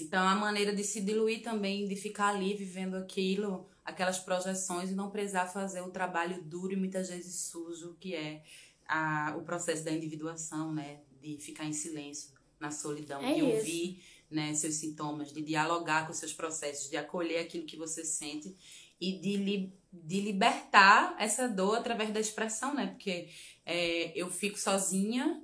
Então, a maneira de se diluir também, de ficar ali vivendo aquilo, aquelas projeções e não precisar fazer o trabalho duro e muitas vezes sujo que é a, o processo da individuação, né? De ficar em silêncio na solidão, É de ouvir né, seus sintomas, de dialogar com seus processos, de acolher aquilo que você sente e de, li, de libertar essa dor através da expressão, né? Porque é, eu fico sozinha,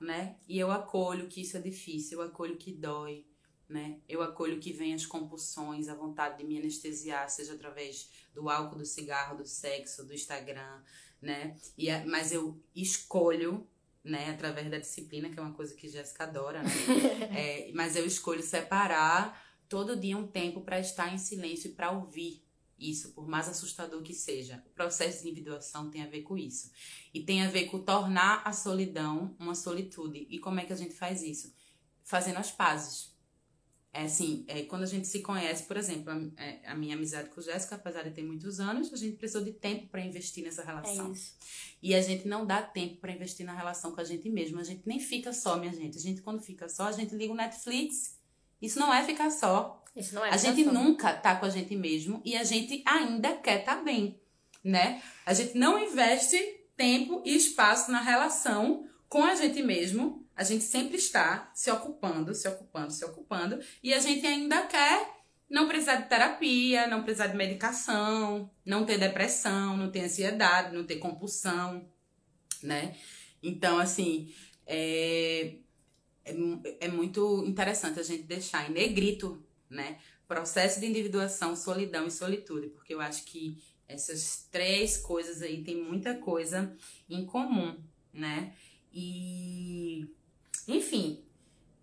né? E eu acolho que isso é difícil, eu acolho que dói, né? Eu acolho que vem as compulsões, a vontade de me anestesiar, seja através do álcool, do cigarro, do sexo, do Instagram, né? E, a- mas eu escolho, né, através da disciplina, que é uma coisa que Jéssica adora, né? É, mas eu escolho separar todo dia um tempo para estar em silêncio e para ouvir isso, por mais assustador que seja. O processo de individuação tem a ver com isso. E tem a ver com tornar a solidão uma solitude. E como é que a gente faz isso? Fazendo as pazes. É assim, é, quando a gente se conhece, por exemplo, a, é, a minha amizade com Jéssica, apesar de ter muitos anos, a gente precisou de tempo para investir nessa É relação. isso. E a gente não dá tempo pra investir na relação com a gente mesmo. A gente nem fica só, minha gente. A gente, quando fica só, a gente liga o Netflix. Isso não é ficar só. Isso não é a gente educação. nunca tá com a gente mesmo e a gente ainda quer estar tá bem, né? A gente não investe tempo e espaço na relação com a gente mesmo. A gente sempre está se ocupando, se ocupando, se ocupando. E a gente ainda quer não precisar de terapia, não precisar de medicação, não ter depressão, não ter ansiedade, não ter compulsão, né? Então, assim, é, é, é muito interessante a gente deixar em negrito, né? Processo de individuação, solidão e solitude, porque eu acho que essas três coisas aí tem muita coisa em comum, né? E, enfim,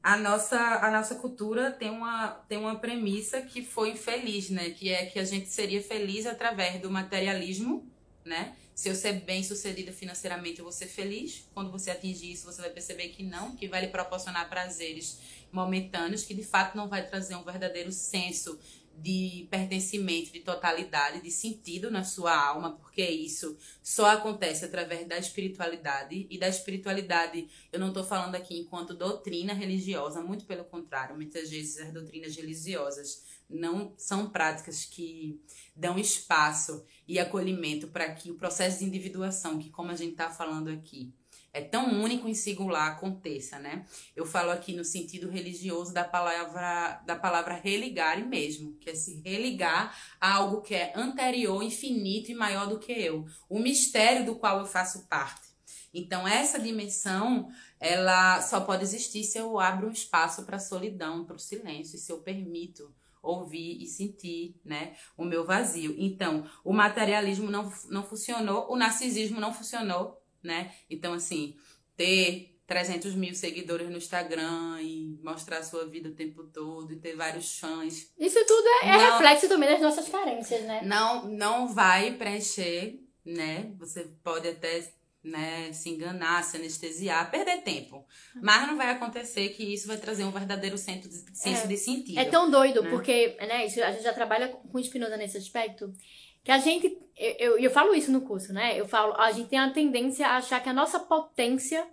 a nossa, a nossa cultura tem uma, tem uma premissa que foi infeliz, né? Que é que a gente seria feliz através do materialismo, né? Se eu ser bem sucedida financeiramente, eu vou ser feliz. Quando você atingir isso, você vai perceber que não, que vai lhe proporcionar prazeres momentâneos, que de fato não vai trazer um verdadeiro senso de pertencimento, de totalidade, de sentido na sua alma, porque isso só acontece através da espiritualidade. E da espiritualidade, eu não estou falando aqui enquanto doutrina religiosa, muito pelo contrário, muitas vezes as doutrinas religiosas não são práticas que dão espaço e acolhimento para que o processo de individuação, que como a gente está falando aqui, é tão único e singular aconteça, né? Eu falo aqui no sentido religioso da palavra da palavra religare mesmo, que é se religar a algo que é anterior, infinito e maior do que eu, o mistério do qual eu faço parte. Então essa dimensão, ela só pode existir se eu abro um espaço para a solidão, para o silêncio, e se eu permito ouvir e sentir, né, o meu vazio. Então, o materialismo não, não funcionou, o narcisismo não funcionou, né? Então, assim, ter 300 mil seguidores no Instagram e mostrar a sua vida o tempo todo e ter vários fãs Isso tudo é, é Não. reflexo também das nossas carências, né? não, não vai preencher, né? Você pode até né, se enganar, se anestesiar, perder tempo. Mas não vai acontecer que isso vai trazer um verdadeiro senso de, senso É. de sentido. É tão doido, né? porque né, isso, a gente já trabalha com Spinoza nesse aspecto, que a gente. Eu, eu, eu falo isso no curso, né? Eu falo, a gente tem a tendência a achar que a nossa potência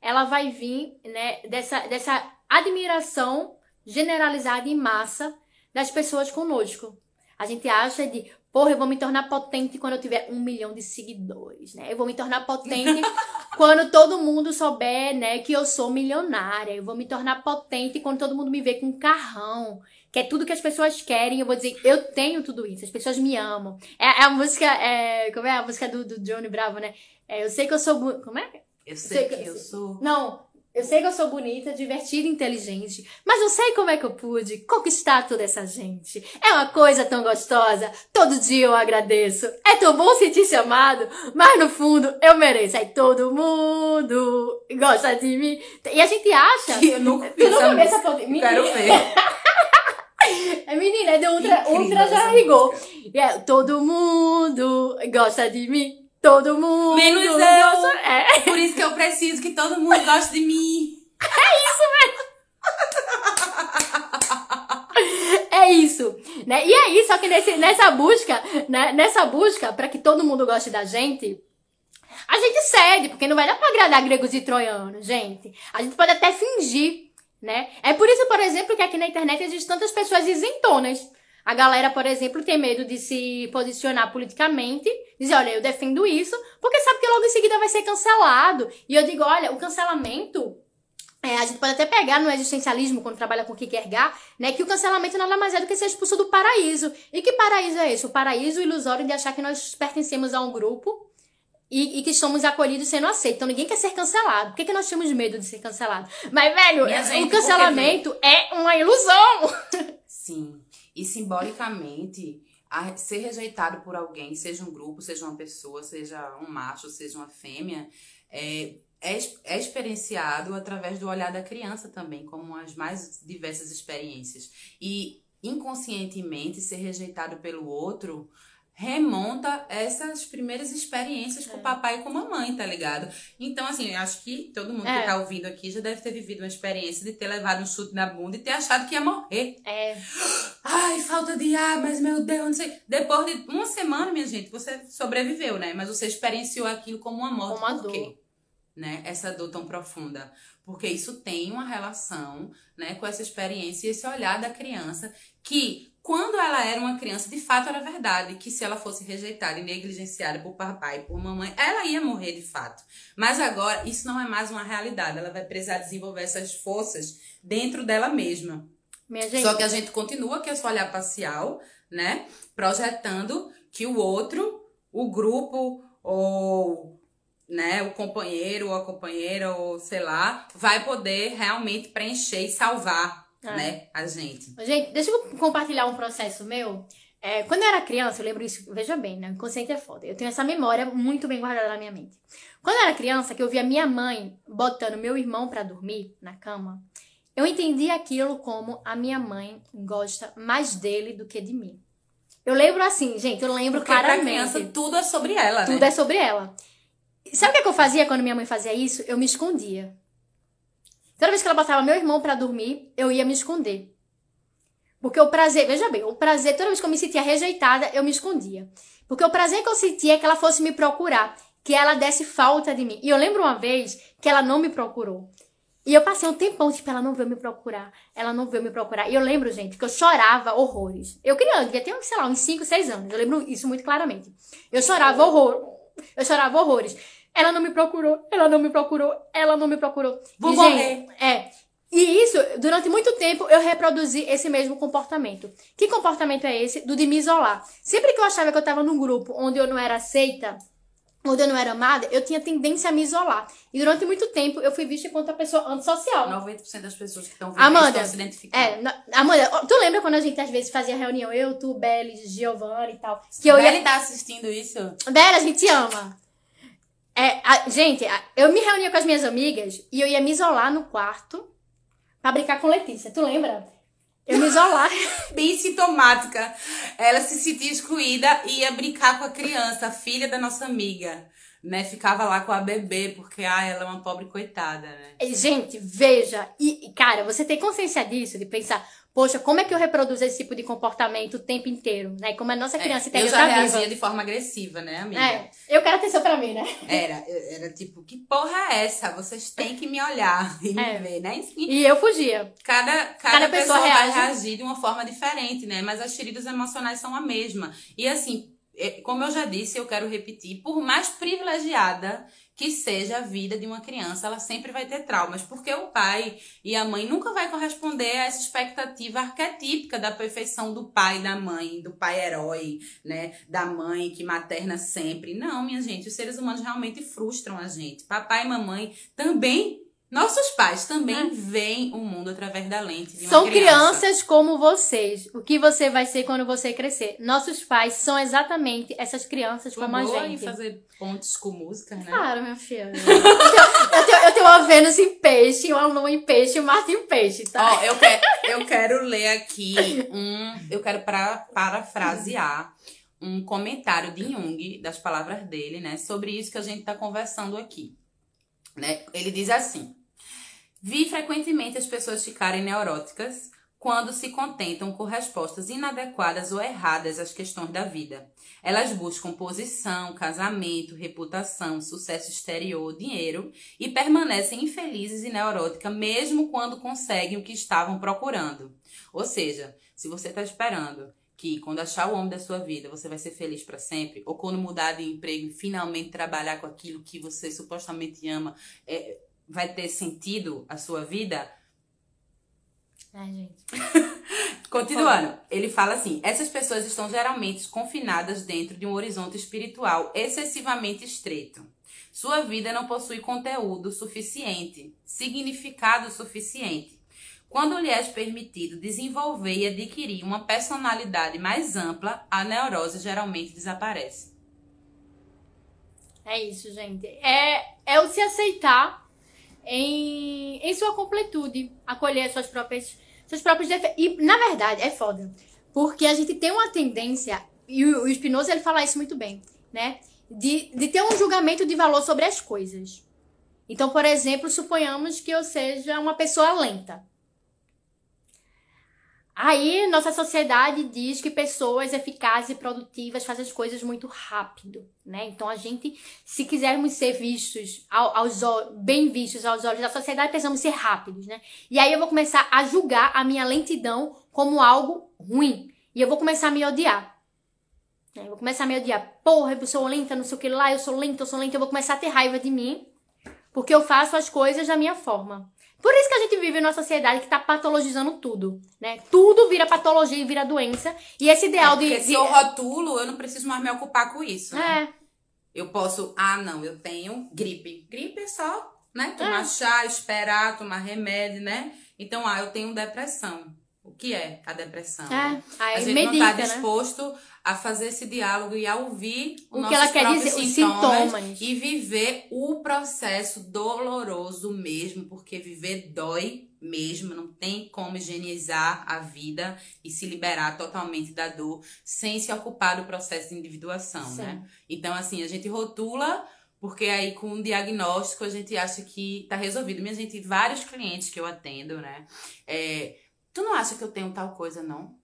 ela vai vir né, dessa, dessa admiração generalizada em massa das pessoas conosco. A gente acha de, porra, eu vou me tornar potente quando eu tiver um milhão de seguidores, né? Eu vou me tornar potente quando todo mundo souber, né, que eu sou milionária. Eu vou me tornar potente quando todo mundo me vê com um carrão. Que é tudo que as pessoas querem. Eu vou dizer, eu tenho tudo isso. As pessoas me amam. É, é a música, é, como é a música do, do Johnny Bravo, né? É, eu sei que eu sou, como é? Eu sei Sei que que- eu sou. Não, eu sei que eu sou bonita, divertida, inteligente, mas não sei como é que eu pude conquistar toda essa gente. É uma coisa tão gostosa, todo dia eu agradeço. É tão bom sentir-se amado, mas no fundo eu mereço. Aí todo mundo gosta de mim. E a gente acha. Eu nunca vi Tu nunca essa música. Quero ver. é menina, é de ultra, Incrível ultra já. E é, todo mundo gosta de mim. Todo mundo. Menos eu. gosta- É. Por isso que eu preciso que todo mundo goste de mim. É isso, né? E aí, só que nesse, nessa busca, né? Nessa busca para que todo mundo goste da gente, a gente cede, porque não vai dar pra agradar gregos e troianos, gente. A gente pode até fingir, né? É por isso, por exemplo, que aqui na internet existem tantas pessoas isentonas. A galera, por exemplo, tem medo de se posicionar politicamente, dizer, olha, eu defendo isso, porque sabe que logo em seguida vai ser cancelado. E eu digo, olha, o cancelamento é, a gente pode até pegar no existencialismo, quando trabalha com Kierkegaard, né, que o cancelamento nada mais é do que ser expulso do paraíso. E que paraíso é esse? O paraíso ilusório de achar que nós pertencemos a um grupo e, e que somos acolhidos sendo aceitos. Então ninguém quer ser cancelado. Por que, que nós temos medo de ser cancelado? Mas, velho, o cancelamento é uma ilusão. Sim. E simbolicamente, ser rejeitado por alguém, seja um grupo, seja uma pessoa, seja um macho, seja uma fêmea, é, é, é experienciado através do olhar da criança também, como as mais diversas experiências. E inconscientemente ser rejeitado pelo outro remonta essas primeiras experiências é. com o papai e com a mamãe, tá ligado? Então, assim, acho que todo mundo é. que tá ouvindo aqui já deve ter vivido uma experiência de ter levado um chute na bunda e ter achado que ia morrer. É. Ai, falta de ar, mas meu Deus, não sei. Depois de uma semana, minha gente, você sobreviveu, né? Mas você experienciou aquilo como uma morte. Como uma Por dor. quê? Né? Essa dor tão profunda. Porque isso tem uma relação, né, com essa experiência e esse olhar da criança que quando ela era uma criança, de fato era verdade que se ela fosse rejeitada e negligenciada por papai e por mamãe, ela ia morrer de fato. Mas agora isso não é mais uma realidade. Ela vai precisar desenvolver essas forças dentro dela mesma. Só que a gente continua com esse olhar parcial, né? Projetando que o outro, o grupo ou né, o companheiro ou a companheira ou sei lá, vai poder realmente preencher e salvar é. né? A gente. Gente, deixa eu compartilhar um processo meu. É, quando eu era criança, eu lembro isso, veja bem, né? O inconsciente é foda. Eu tenho essa memória muito bem guardada na minha mente. Quando eu era criança, que eu via minha mãe botando meu irmão para dormir na cama, eu entendi aquilo como a minha mãe gosta mais dele do que de mim. Eu lembro assim, gente, eu lembro Porque claramente. Pra criança, tudo é sobre ela, tudo né? é sobre ela. Sabe o que, é que eu fazia quando minha mãe fazia isso? Eu me escondia. Toda vez que ela botava meu irmão para dormir, eu ia me esconder. Porque o prazer, veja bem, o prazer, toda vez que eu me sentia rejeitada, eu me escondia. Porque o prazer que eu sentia é que ela fosse me procurar, que ela desse falta de mim. E eu lembro uma vez que ela não me procurou. E eu passei um tempão, tipo, ela não veio me procurar. Ela não veio me procurar. E eu lembro, gente, que eu chorava horrores. Eu criança, devia ter, sei lá, uns 5, 6 anos. Eu lembro isso muito claramente. Eu chorava horror. Eu chorava horrores. Ela não me procurou, ela não me procurou, ela não me procurou. Vou e, morrer. Gente, é. E isso, durante muito tempo, eu reproduzi esse mesmo comportamento. Que comportamento é esse? Do de me isolar. Sempre que eu achava que eu tava num grupo onde eu não era aceita, onde eu não era amada, eu tinha tendência a me isolar. E durante muito tempo eu fui vista enquanto uma pessoa antissocial. 90% das pessoas que estão vendo Amanda, estão se identificando. É, Amanda, tu lembra quando a gente às vezes fazia reunião, eu, tu, Belly, Giovanna e tal? Que eu Belly ia... tá assistindo isso? Belly, a gente ama. É, a, gente, a, eu me reunia com as minhas amigas e eu ia me isolar no quarto pra brincar com Letícia. Tu lembra? Eu me isolar. Bem sintomática. Ela se sentia excluída e ia brincar com a criança, a filha da nossa amiga. Né? Ficava lá com a bebê, porque ah, ela é uma pobre coitada, né? Gente, veja. E, cara, você tem consciência disso, de pensar, poxa, como é que eu reproduzo esse tipo de comportamento o tempo inteiro, né? Como a nossa é, criança é, interior Eu já tá reagia viva. de forma agressiva, né, amiga? É, eu quero atenção pra mim, né? Era, era tipo, que porra é essa? Vocês têm que me olhar e é. me ver, né? Enfim, e eu fugia. Cada, cada, cada pessoa, pessoa reage. vai reagir de uma forma diferente, né? Mas as feridas emocionais são a mesma. E assim, como eu já disse, eu quero repetir, por mais privilegiada que seja a vida de uma criança, ela sempre vai ter traumas, porque o pai e a mãe nunca vai corresponder a essa expectativa arquetípica da perfeição do pai e da mãe, do pai herói, né, da mãe que materna sempre. Não, minha gente, os seres humanos realmente frustram a gente. Papai e mamãe também nossos pais também ah. veem o mundo através da lente de uma São criança. crianças como vocês. O que você vai ser quando você crescer. Nossos pais são exatamente essas crianças como a gente. em fazer pontes com música, né? Claro, minha filha. eu, tenho, eu, tenho, uma Vênus em peixe, uma Lua em peixe um Marte em peixe, tá? Ó, eu, quero, eu quero ler aqui um... Eu quero pra, parafrasear um comentário de Jung, das palavras dele, né? Sobre isso que a gente tá conversando aqui. Né? Ele diz assim... Vi frequentemente as pessoas ficarem neuróticas quando se contentam com respostas inadequadas ou erradas às questões da vida. Elas buscam posição, casamento, reputação, sucesso exterior, dinheiro e permanecem infelizes e neuróticas mesmo quando conseguem o que estavam procurando. Ou seja, se você está esperando que quando achar o homem da sua vida você vai ser feliz para sempre, ou quando mudar de emprego e finalmente trabalhar com aquilo que você supostamente ama, é, vai ter sentido a sua vida? Ai, gente. Continuando, ele fala assim: essas pessoas estão geralmente confinadas dentro de um horizonte espiritual excessivamente estreito. Sua vida não possui conteúdo suficiente, significado suficiente. Quando lhe é permitido desenvolver e adquirir uma personalidade mais ampla, a neurose geralmente desaparece. É isso, gente. É, é o se aceitar em, em sua completude, acolher suas próprias, próprios defeitos. E, na verdade, é foda. Porque a gente tem uma tendência, e o, o Spinoza ele fala isso muito bem, né? De, de ter um julgamento de valor sobre as coisas. Então, por exemplo, suponhamos que eu seja uma pessoa lenta. Aí, nossa sociedade diz que pessoas eficazes e produtivas fazem as coisas muito rápido, né? Então, a gente, se quisermos ser vistos, aos, bem vistos aos olhos da sociedade, precisamos ser rápidos, né? E aí eu vou começar a julgar a minha lentidão como algo ruim. E eu vou começar a me odiar. Eu vou começar a me odiar. Porra, eu sou lenta, não sei o que lá, eu sou lenta, eu sou lenta. Eu vou começar a ter raiva de mim, porque eu faço as coisas da minha forma. Por isso que a gente vive numa sociedade que tá patologizando tudo, né? Tudo vira patologia e vira doença. E esse ideal é, de. Porque se eu rotulo, eu não preciso mais me ocupar com isso. Né? É. Eu posso. Ah, não, eu tenho gripe. Gripe é só, né? Tomar é. chá, esperar, tomar remédio, né? Então, ah, eu tenho depressão. O que é a depressão? É, né? a gente medica, não está disposto né? a fazer esse diálogo e a ouvir o que ela quer dizer, sintomas, sintomas e viver o processo doloroso mesmo, porque viver dói mesmo, não tem como higienizar a vida e se liberar totalmente da dor sem se ocupar do processo de individuação, Sim. né? Então, assim, a gente rotula porque aí com um diagnóstico a gente acha que tá resolvido. Minha gente, vários clientes que eu atendo, né? É, Tu não acha que eu tenho tal coisa, não?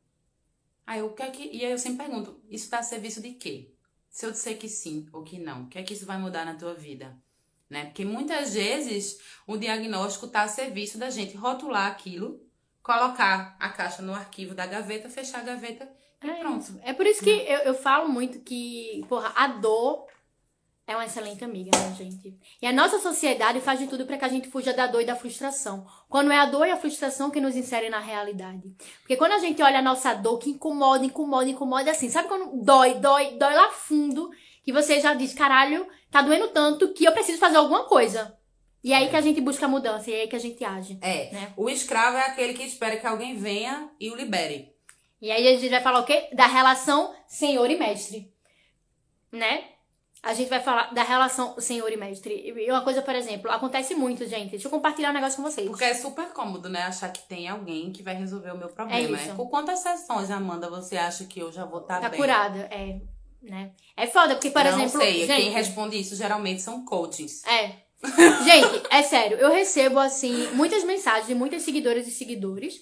Aí eu quero que. E aí eu sempre pergunto, isso está a serviço de quê? Se eu disser que sim ou que não, o que é que isso vai mudar na tua vida? Né? Porque muitas vezes o diagnóstico está a serviço da gente rotular aquilo, colocar a caixa no arquivo da gaveta, fechar a gaveta e é pronto. Isso. É por isso que eu, eu falo muito que, porra, a dor é uma excelente amiga, né, gente? E a nossa sociedade faz de tudo para que a gente fuja da dor e da frustração. Quando é a dor e a frustração que nos insere na realidade. Porque quando a gente olha a nossa dor, que incomoda, incomoda, incomoda, assim, sabe quando dói, dói, dói lá fundo, que você já diz, caralho, tá doendo tanto que eu preciso fazer alguma coisa. E é aí que a gente busca a mudança, e é aí que a gente age. É. Né? O escravo é aquele que espera que alguém venha e o libere. E aí a gente vai falar o quê? Da relação senhor e mestre. Né? A gente vai falar da relação senhor e mestre. E uma coisa, por exemplo, acontece muito, gente. Deixa eu compartilhar um negócio com vocês. Porque é super cômodo, né? Achar que tem alguém que vai resolver o meu problema. É isso. Por quantas sessões, Amanda, você acha que eu já vou estar tá, tá bem? curada, é. Né? É foda, porque, por Não exemplo. Sei, gente, quem responde isso geralmente são coaches. É. gente, é sério, eu recebo, assim, muitas mensagens de muitas seguidoras e seguidores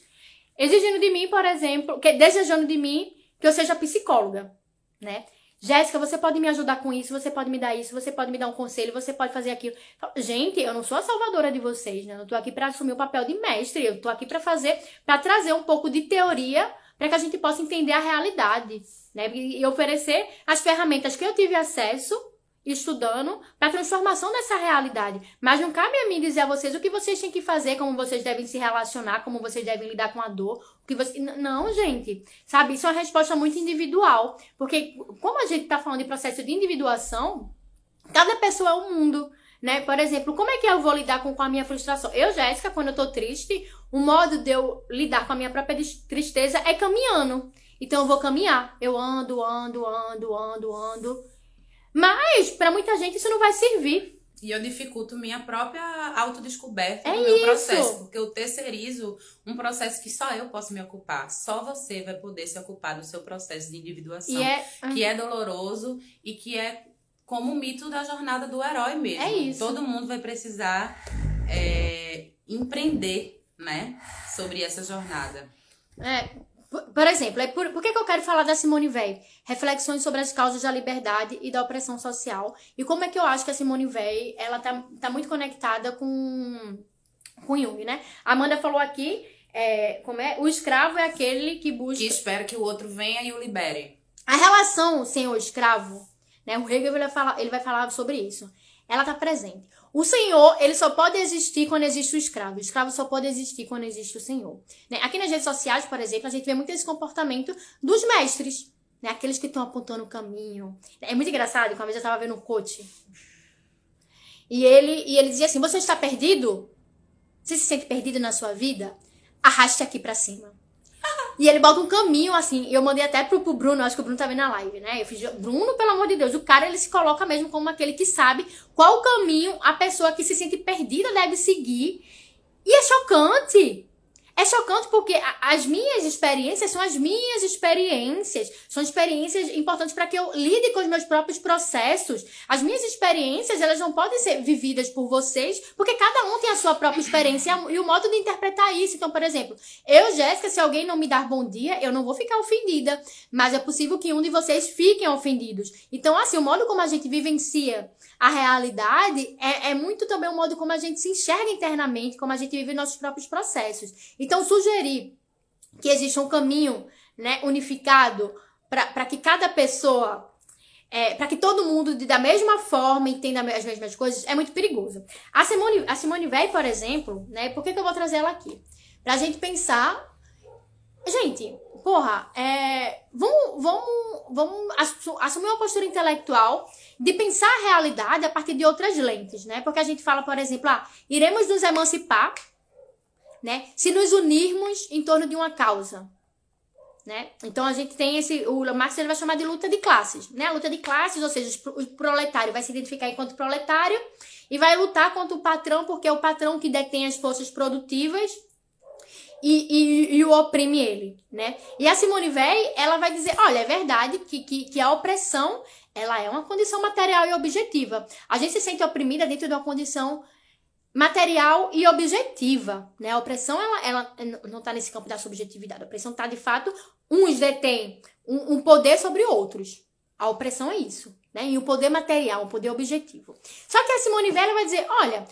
exigindo de mim, por exemplo, que, desejando de mim que eu seja psicóloga, né? Jéssica, você pode me ajudar com isso, você pode me dar isso, você pode me dar um conselho, você pode fazer aquilo. Gente, eu não sou a salvadora de vocês, né? Eu não tô aqui para assumir o papel de mestre, eu tô aqui para fazer, para trazer um pouco de teoria para que a gente possa entender a realidade, né? E oferecer as ferramentas que eu tive acesso estudando para transformação dessa realidade. Mas não cabe a mim dizer a vocês o que vocês têm que fazer, como vocês devem se relacionar, como vocês devem lidar com a dor. O que você... Não, gente. Sabe? Isso é uma resposta muito individual. Porque, como a gente está falando de processo de individuação, cada pessoa é um mundo. Né? Por exemplo, como é que eu vou lidar com, com a minha frustração? Eu, Jéssica, quando eu tô triste, o modo de eu lidar com a minha própria tristeza é caminhando. Então eu vou caminhar. Eu ando, ando, ando, ando, ando mas, para muita gente, isso não vai servir. E eu dificulto minha própria autodescoberta é no meu isso. processo. Porque eu terceirizo um processo que só eu posso me ocupar. Só você vai poder se ocupar do seu processo de individuação. É... Que é doloroso e que é como o mito da jornada do herói mesmo. É isso. Todo mundo vai precisar é, empreender, né? Sobre essa jornada. É, por exemplo, é por, por que, que eu quero falar da Simone Weil? Reflexões sobre as causas da liberdade e da opressão social. E como é que eu acho que a Simone Weil, ela tá, tá muito conectada com, com Jung, né? A Amanda falou aqui, é, como é? O escravo é aquele que busca... Que espera que o outro venha e o libere. A relação senhor-escravo, né? O Hegel vai falar, ele vai falar sobre isso. Ela tá presente. O senhor, ele só pode existir quando existe o escravo. O escravo só pode existir quando existe o senhor. Né? Aqui nas redes sociais, por exemplo, a gente vê muito esse comportamento dos mestres. Né? Aqueles que estão apontando o caminho. É muito engraçado, uma vez eu estava vendo um coach. E ele, e ele dizia assim, você está perdido? Você se sente perdido na sua vida? Arraste aqui para cima. E ele bota um caminho, assim. Eu mandei até pro, pro Bruno, acho que o Bruno tá vendo na live, né? Eu fiz, Bruno, pelo amor de Deus, o cara ele se coloca mesmo como aquele que sabe qual caminho a pessoa que se sente perdida deve seguir. E é chocante. É chocante porque as minhas experiências são as minhas experiências. São experiências importantes para que eu lide com os meus próprios processos. As minhas experiências, elas não podem ser vividas por vocês, porque cada um tem a sua própria experiência e o modo de interpretar isso. Então, por exemplo, eu, Jéssica, se alguém não me dar bom dia, eu não vou ficar ofendida. Mas é possível que um de vocês fiquem ofendidos. Então, assim, o modo como a gente vivencia a realidade é, é muito também o modo como a gente se enxerga internamente, como a gente vive nossos próprios processos. Então, sugerir que exista um caminho né, unificado para que cada pessoa, é, para que todo mundo da mesma forma entenda as mesmas coisas, é muito perigoso. A Simone, a Simone Weil, por exemplo, né, por que, que eu vou trazer ela aqui? Para a gente pensar. Gente, porra, é, vamos, vamos, vamos assumir uma postura intelectual de pensar a realidade a partir de outras lentes, né? Porque a gente fala, por exemplo, ah, iremos nos emancipar, né? Se nos unirmos em torno de uma causa, né? Então a gente tem esse, o Marx vai chamar de luta de classes, né? A luta de classes, ou seja, o proletário vai se identificar enquanto proletário e vai lutar contra o patrão, porque é o patrão que detém as forças produtivas e, e, e, o oprime ele, né? E a Simone Weil, ela vai dizer, olha, é verdade que, que, que a opressão, ela é uma condição material e objetiva. A gente se sente oprimida dentro de uma condição material e objetiva, né? A opressão, ela, ela não está nesse campo da subjetividade. A opressão está, de fato, uns detêm um, um poder sobre outros. A opressão é isso, né? E o poder material, o poder objetivo. Só que a Simone Weil vai dizer, olha,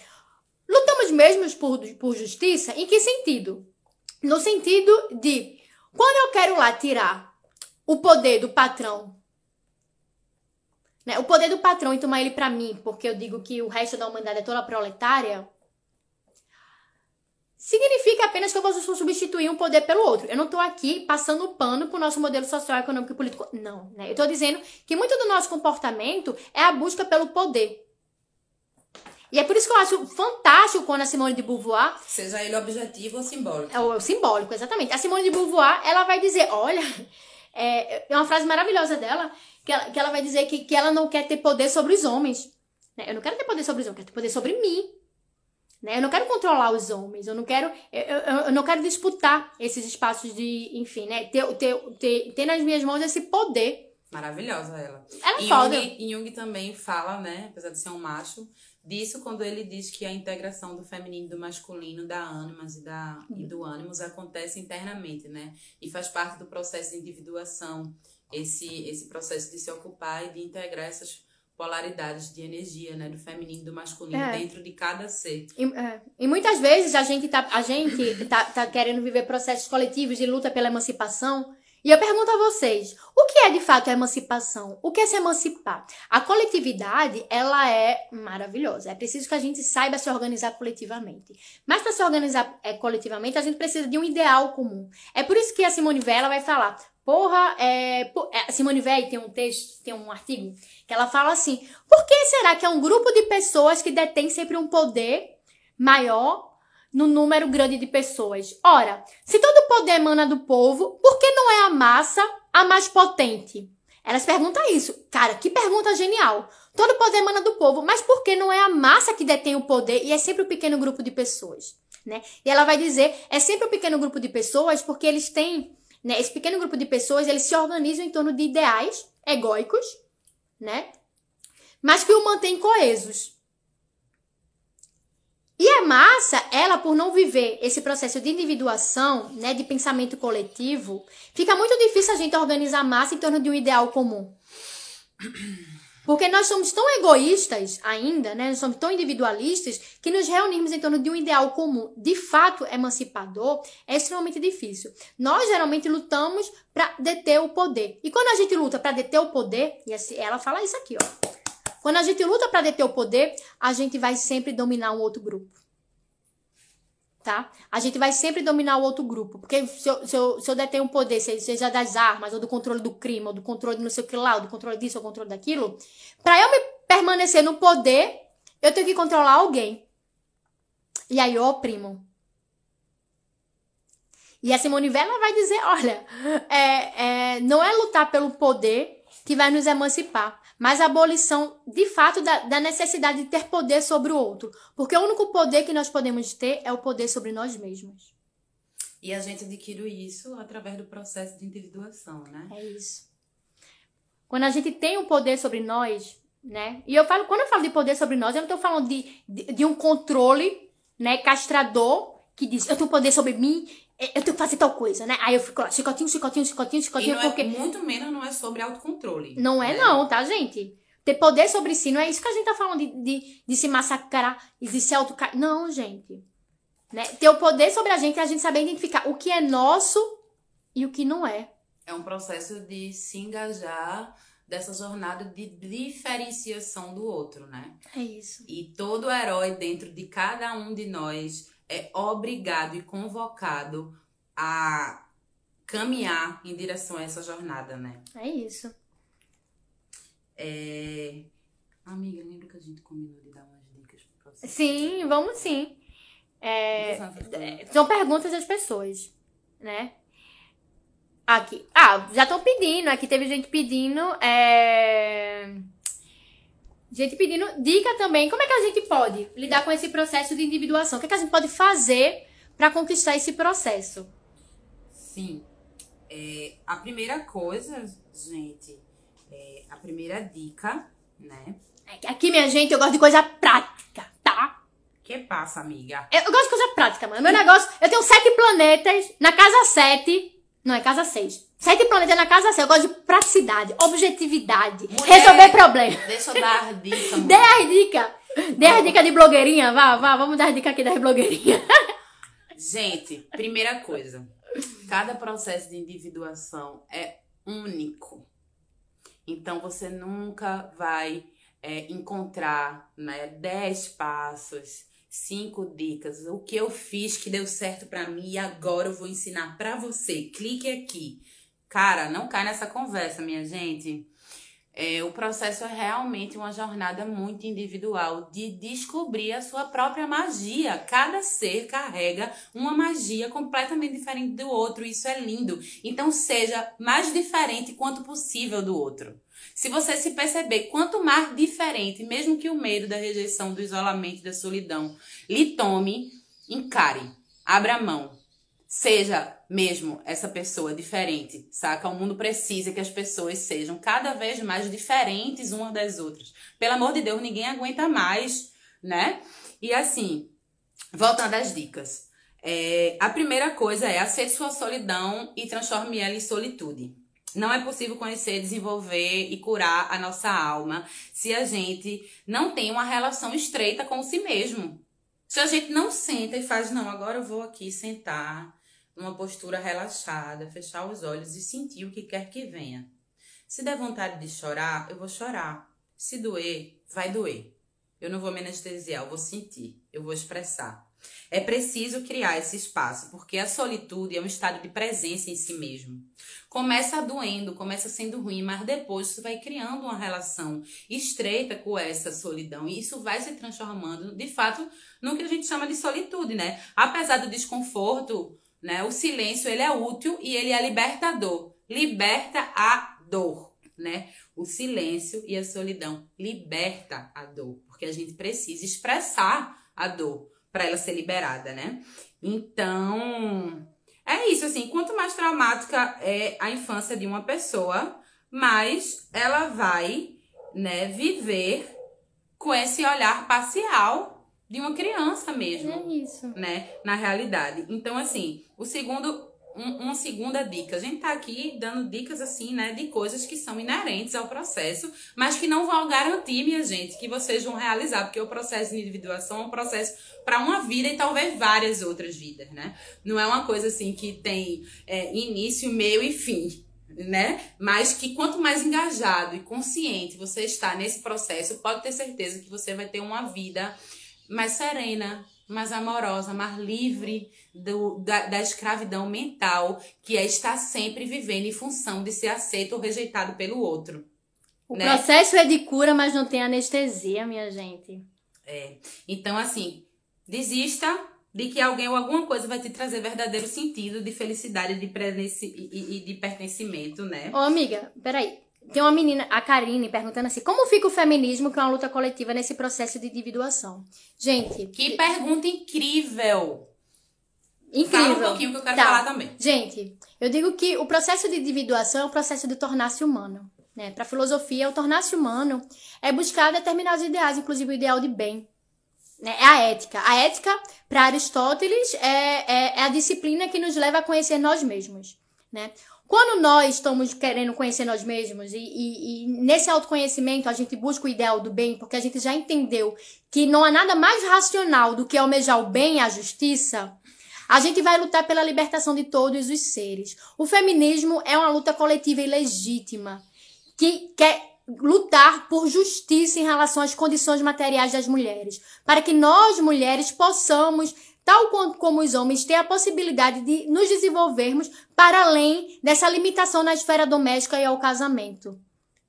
lutamos mesmo por, por justiça? Em que sentido? No sentido de, quando eu quero lá tirar o poder do patrão, né, o poder do patrão e tomar ele para mim, porque eu digo que o resto da humanidade é toda proletária, significa apenas que eu vou substituir um poder pelo outro. Eu não estou aqui passando pano pro nosso modelo social, econômico e político. Não, né? Eu estou dizendo que muito do nosso comportamento é a busca pelo poder. E é por isso que eu acho fantástico quando a Simone de Beauvoir. Seja ele objetivo ou simbólico. É o simbólico, exatamente. A Simone de Beauvoir, ela vai dizer: olha, é, é uma frase maravilhosa dela, que ela, que ela vai dizer que, que ela não quer ter poder sobre os homens. Né? Eu não quero ter poder sobre os homens, eu quero ter poder sobre mim. Né? Eu não quero controlar os homens, eu não quero, eu, eu, eu não quero disputar esses espaços de, enfim, né? Ter, ter, ter, ter nas minhas mãos esse poder. Maravilhosa ela. Ela é foda. Jung, Jung também fala, né? Apesar de ser um macho, disso quando ele diz que a integração do feminino e do masculino, da ânimas e, da, e do ânimos acontece internamente, né? E faz parte do processo de individuação, esse, esse processo de se ocupar e de integrar essas polaridades de energia, né, do feminino e do masculino é. dentro de cada ser. E, é. e, muitas vezes a gente tá, a gente tá, tá querendo viver processos coletivos de luta pela emancipação e eu pergunto a vocês, o que é de fato a emancipação? O que é se emancipar? A coletividade, ela é maravilhosa. É preciso que a gente saiba se organizar coletivamente. Mas para se organizar é, coletivamente, a gente precisa de um ideal comum. É por isso que a Simone Weil vai falar, porra, é, a Simone Weil tem um texto, tem um artigo, que ela fala assim, por que será que é um grupo de pessoas que detém sempre um poder maior no número grande de pessoas. Ora, se todo poder emana do povo, por que não é a massa a mais potente? Elas perguntam isso. Cara, que pergunta genial. Todo poder emana do povo, mas por que não é a massa que detém o poder e é sempre um pequeno grupo de pessoas? Né? E ela vai dizer, é sempre um pequeno grupo de pessoas porque eles têm, né, esse pequeno grupo de pessoas, eles se organizam em torno de ideais egóicos, né? Mas que o mantêm coesos. E a massa, ela por não viver esse processo de individuação, né, de pensamento coletivo, fica muito difícil a gente organizar a massa em torno de um ideal comum. Porque nós somos tão egoístas ainda, né? Nós somos tão individualistas que nos reunirmos em torno de um ideal comum, de fato emancipador, é extremamente difícil. Nós geralmente lutamos para deter o poder. E quando a gente luta para deter o poder, e ela fala isso aqui, ó. Quando a gente luta para deter o poder, a gente vai sempre dominar um outro grupo. Tá? A gente vai sempre dominar o outro grupo. Porque se eu, se eu, se eu detenho o poder, seja das armas, ou do controle do crime, ou do controle não sei o que lá, ou do controle disso, ou do controle daquilo, para eu me permanecer no poder, eu tenho que controlar alguém. E aí eu oprimo. E a Simone Vela vai dizer, olha, é, é, não é lutar pelo poder que vai nos emancipar, mas a abolição, de fato, da, da, necessidade de ter poder sobre o outro. Porque o único poder que nós podemos ter é o poder sobre nós mesmos. E a gente adquire isso através do processo de individuação, né? É isso. Quando a gente tem o poder sobre nós, né? E eu falo, quando eu falo de poder sobre nós, eu não estou falando de, de, de um controle, né, castrador que diz, eu tenho poder sobre mim eu tenho que fazer tal coisa, né? Aí eu fico lá, chicotinho, chicotinho, chicotinho, chicotinho, e porque... É, muito menos não é sobre autocontrole. Não é, né? não, tá, gente? Ter poder sobre si, não é isso que a gente tá falando de, de, de se massacrar e de se auto Não, gente. Né? Ter o poder sobre a gente é a gente saber identificar o que é nosso e o que não é. É um processo de se engajar dessa jornada de diferenciação do outro, né? É isso. E todo herói dentro de cada um de nós é obrigado e convocado a caminhar em direção a essa jornada, né? É isso. É... Amiga, lembra que a gente combinou de dar umas dicas pra você? Sim, vamos sim. É... São perguntas das pessoas, né? Aqui. Ah, já estão pedindo. Aqui teve gente pedindo. É Gente pedindo dica também. Como é que a gente pode lidar com esse processo de individuação? O que, é que a gente pode fazer para conquistar esse processo? Sim. É, a primeira coisa, gente, é, a primeira dica, né? É aqui, minha gente, eu gosto de coisa prática, tá? Que passa, amiga? Eu, eu gosto de coisa prática, mano. Meu negócio, eu tenho sete planetas na casa sete. Não, é casa seis. Sete planetas na casa certa. Eu gosto de praticidade, objetividade, mulher, resolver problemas. Deixa eu dar as dicas. Dê as dicas. Dê as dicas de blogueirinha. Vá, vá, vamos dar as dicas aqui das blogueirinhas. Gente, primeira coisa. Cada processo de individuação é único. Então você nunca vai é, encontrar né, dez passos cinco dicas, o que eu fiz que deu certo para mim e agora eu vou ensinar para você. Clique aqui. Cara, não cai nessa conversa, minha gente. É, o processo é realmente uma jornada muito individual de descobrir a sua própria magia. Cada ser carrega uma magia completamente diferente do outro. Isso é lindo. Então, seja mais diferente quanto possível do outro. Se você se perceber quanto mais diferente, mesmo que o medo da rejeição, do isolamento, da solidão lhe tome, encare, abra mão, seja mesmo essa pessoa diferente, saca? O mundo precisa que as pessoas sejam cada vez mais diferentes umas das outras. Pelo amor de Deus, ninguém aguenta mais, né? E assim, voltando às dicas. É, a primeira coisa é aceite sua solidão e transforme ela em solitude. Não é possível conhecer, desenvolver e curar a nossa alma se a gente não tem uma relação estreita com si mesmo. Se a gente não senta e faz, não, agora eu vou aqui sentar numa postura relaxada, fechar os olhos e sentir o que quer que venha. Se der vontade de chorar, eu vou chorar. Se doer, vai doer. Eu não vou me anestesiar, eu vou sentir, eu vou expressar. É preciso criar esse espaço, porque a solitude é um estado de presença em si mesmo. Começa doendo, começa sendo ruim, mas depois você vai criando uma relação estreita com essa solidão e isso vai se transformando, de fato, no que a gente chama de solitude, né? Apesar do desconforto, né? O silêncio ele é útil e ele é libertador. Liberta a dor, né? O silêncio e a solidão liberta a dor, porque a gente precisa expressar a dor para ela ser liberada, né? Então, é isso assim, quanto mais traumática é a infância de uma pessoa, mais ela vai, né, viver com esse olhar parcial de uma criança mesmo. É isso. Né? Na realidade. Então, assim, o segundo. Um, uma segunda dica. A gente tá aqui dando dicas assim, né, de coisas que são inerentes ao processo, mas que não vão garantir, minha gente, que vocês vão realizar, porque o processo de individuação é um processo para uma vida e talvez várias outras vidas, né? Não é uma coisa assim que tem é, início, meio e fim né? Mas que quanto mais engajado e consciente você está nesse processo, pode ter certeza que você vai ter uma vida mais serena, mais amorosa, mais livre do, da, da escravidão mental, que é estar sempre vivendo em função de ser aceito ou rejeitado pelo outro. O né? processo é de cura, mas não tem anestesia, minha gente. É. Então, assim, desista de que alguém ou alguma coisa vai te trazer verdadeiro sentido de felicidade de e, e de pertencimento, né? Ô, amiga, peraí. Tem uma menina, a Karine, perguntando assim: como fica o feminismo, que é uma luta coletiva, nesse processo de individuação? Gente, Que pergunta incrível! incrível. Fala um pouquinho que eu quero Tá. falar também. Gente, eu digo que o processo de individuação é o processo de tornar-se humano. Né? Para a filosofia, o tornar-se humano é buscar determinados ideais, inclusive o ideal de bem. Né? É a ética. A ética, para Aristóteles, é, é, é a disciplina que nos leva a conhecer nós mesmos. Né? Quando nós estamos querendo conhecer nós mesmos e, e- e nesse autoconhecimento a gente busca o ideal do bem, porque a gente já entendeu que não há nada mais racional do que almejar o bem e a justiça, a gente vai lutar pela libertação de todos os seres. O feminismo é uma luta coletiva e legítima que quer lutar por justiça em relação às condições materiais das mulheres, para que nós mulheres possamos, tal quanto como os homens, ter a possibilidade de nos desenvolvermos para além dessa limitação na esfera doméstica e ao casamento,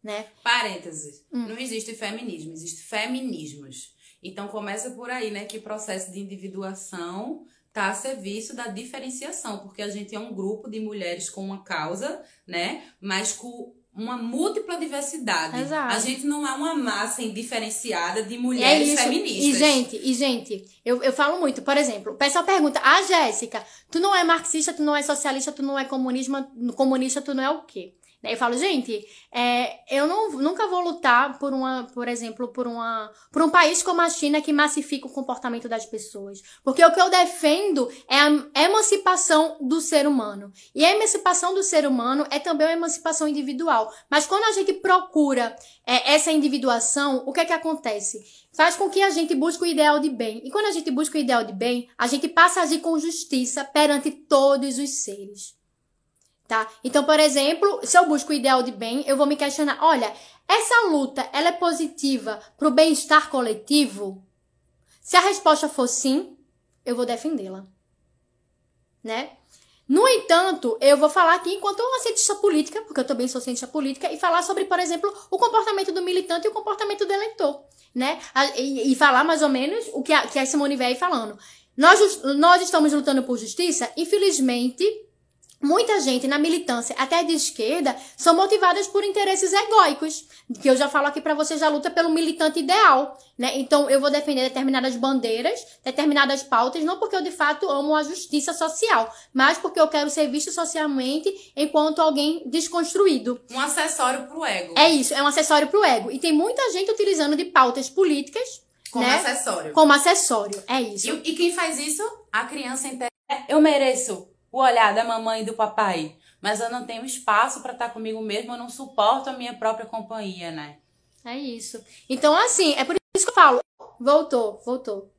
né? Parênteses. Não existe feminismo, existe feminismos. Então começa por aí, né? Que o processo de individuação está a serviço da diferenciação, porque a gente é um grupo de mulheres com uma causa, né? Mas com uma múltipla diversidade. Exato. A gente não é uma massa indiferenciada de é mulheres isso. feministas. E, gente, e, gente, eu, eu falo muito. Por exemplo, o pessoal pergunta: Ah, Jéssica, tu não é marxista, tu não é socialista, tu não é comunismo, comunista, tu não é o quê? Daí eu falo, gente, é, eu não, nunca vou lutar por uma, por exemplo, por uma, por um país como a China que massifica o comportamento das pessoas. Porque o que eu defendo é a emancipação do ser humano. E a emancipação do ser humano é também uma emancipação individual. Mas quando a gente procura é, essa individuação, o que é que acontece? Faz com que a gente busque o ideal de bem. E quando a gente busca o ideal de bem, a gente passa a agir com justiça perante todos os seres. Tá? Então, por exemplo, se eu busco o ideal de bem, eu vou me questionar, olha, essa luta, ela é positiva para o bem-estar coletivo? Se a resposta for sim, eu vou defendê-la. Né? No entanto, eu vou falar aqui enquanto uma cientista política, porque eu também sou cientista política, e falar sobre, por exemplo, o comportamento do militante e o comportamento do eleitor, né? E, e falar mais ou menos o que a, que a Simone veio falando. Nós, nós estamos lutando por justiça, infelizmente, muita gente na militância, até de esquerda, são motivadas por interesses egóicos, que eu já falo aqui pra vocês, já luta pelo militante ideal, né? Então eu vou defender determinadas bandeiras, determinadas pautas, não porque eu de fato amo a justiça social, mas porque eu quero ser visto socialmente enquanto alguém desconstruído. Um acessório pro ego. É isso, é um acessório pro ego. E tem muita gente utilizando de pautas políticas como né? acessório. como acessório. É isso. E, e quem faz isso? A criança entende. Eu mereço o olhar da mamãe e do papai, mas eu não tenho espaço pra estar comigo mesmo, eu não suporto a minha própria companhia, né? É isso. Então, assim, é por isso que eu falo. Voltou, voltou.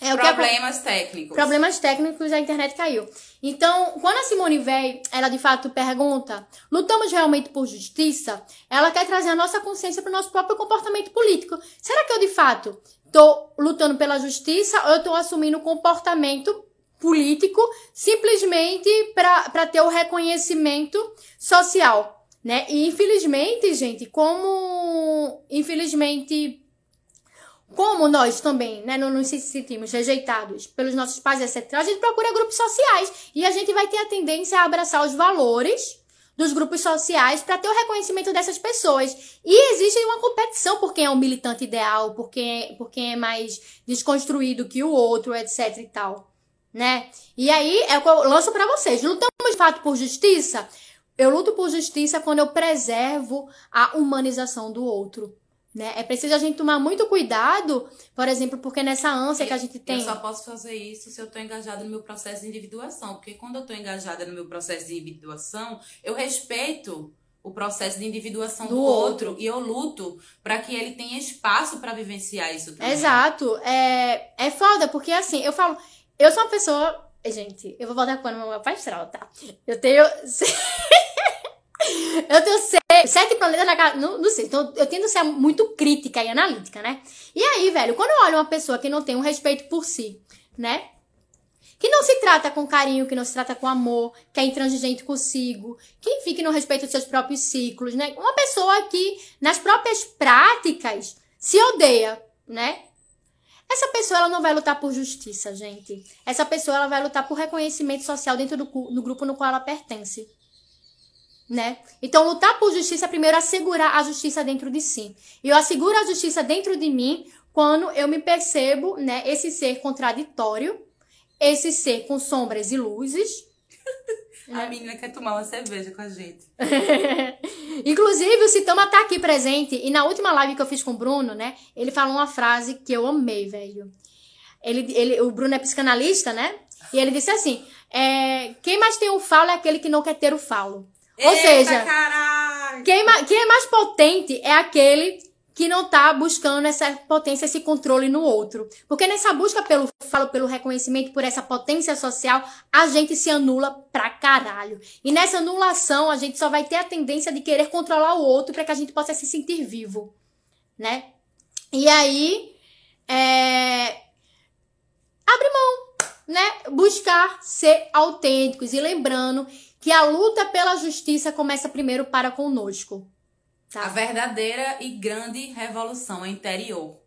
É o que Problemas técnicos. Problemas técnicos, a internet caiu. Então, quando a Simone veio, ela de fato pergunta: lutamos realmente por justiça? Ela quer trazer a nossa consciência para o nosso próprio comportamento político. Será que eu de fato tô lutando pela justiça ou eu tô assumindo um comportamento político simplesmente para ter o reconhecimento social? Né? E infelizmente, gente, como infelizmente como nós também, né, não nos sentimos rejeitados pelos nossos pais, etc., a gente procura grupos sociais e a gente vai ter a tendência a abraçar os valores dos grupos sociais para ter o reconhecimento dessas pessoas. E existe uma competição por quem é o militante ideal, por quem é, por quem é mais desconstruído que o outro, etc e tal, né? E aí é o que eu lanço para vocês. Lutamos de fato por justiça? Eu luto por justiça quando eu preservo a humanização do outro. Né? É preciso a gente tomar muito cuidado, por exemplo, porque nessa ânsia que a gente tem. Eu só posso fazer isso se eu tô engajada no meu processo de individuação. Porque quando eu tô engajada no meu processo de individuação, eu respeito o processo de individuação do, Do outro. e eu luto para que ele tenha espaço para vivenciar isso também. Exato. É, é foda, porque assim, eu falo, eu sou uma pessoa. Gente, eu vou voltar para o meu mapa astral, tá? Eu tenho. Eu tenho sete, planetas na casa. Não, não sei. Então, eu tento ser muito crítica e analítica, né? E aí, velho, quando eu olho uma pessoa que não tem um respeito por si, né? Que não se trata com carinho, que não se trata com amor, que é intransigente consigo, que, enfim, que não respeita os seus próprios ciclos, né? Uma pessoa que, nas próprias práticas, se odeia, né? Essa pessoa ela não vai lutar por justiça, gente. Essa pessoa ela vai lutar por reconhecimento social dentro do, do grupo no qual ela pertence. Né? Então, lutar por justiça é primeiro assegurar a justiça dentro de si. E eu asseguro a justiça dentro de mim quando eu me percebo, né, esse ser contraditório, esse ser com sombras e luzes. A menina quer tomar uma cerveja com a gente. Inclusive, o Citama tá aqui presente. E na última live que eu fiz com o Bruno, né? Ele falou uma frase que eu amei, velho. Ele, ele, o Bruno é psicanalista, né? E ele disse assim: é, quem mais tem o falo é aquele que não quer ter o falo. Ou Eita, seja, caralho! quem, quem é mais potente é aquele que não tá buscando essa potência, esse controle no outro. Porque nessa busca pelo falo, pelo reconhecimento, por essa potência social, a gente se anula pra caralho. E nessa anulação, a gente só vai ter a tendência de querer controlar o outro para que a gente possa se sentir vivo, né? E aí, é... abre mão, né? Buscar ser autênticos e lembrando que a luta pela justiça começa primeiro para conosco. Tá? A verdadeira e grande revolução interior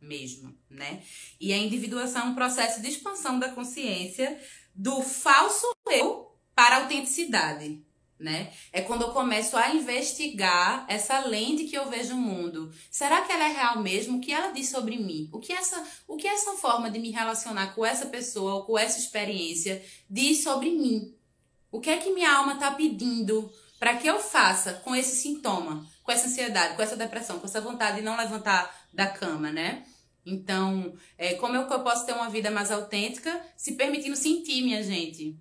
mesmo, né? E a individuação é um processo de expansão da consciência do falso eu para a autenticidade, né? É quando eu começo a investigar essa lente que eu vejo o mundo. Será que ela é real mesmo? O que ela diz sobre mim? O que essa, o que essa forma de me relacionar com essa pessoa ou com essa experiência diz sobre mim? O que é que minha alma tá pedindo para que eu faça com esse sintoma, com essa ansiedade, com essa depressão, com essa vontade de não levantar da cama, né? Então, é, como eu, que eu posso ter uma vida mais autêntica, se permitindo sentir, minha gente?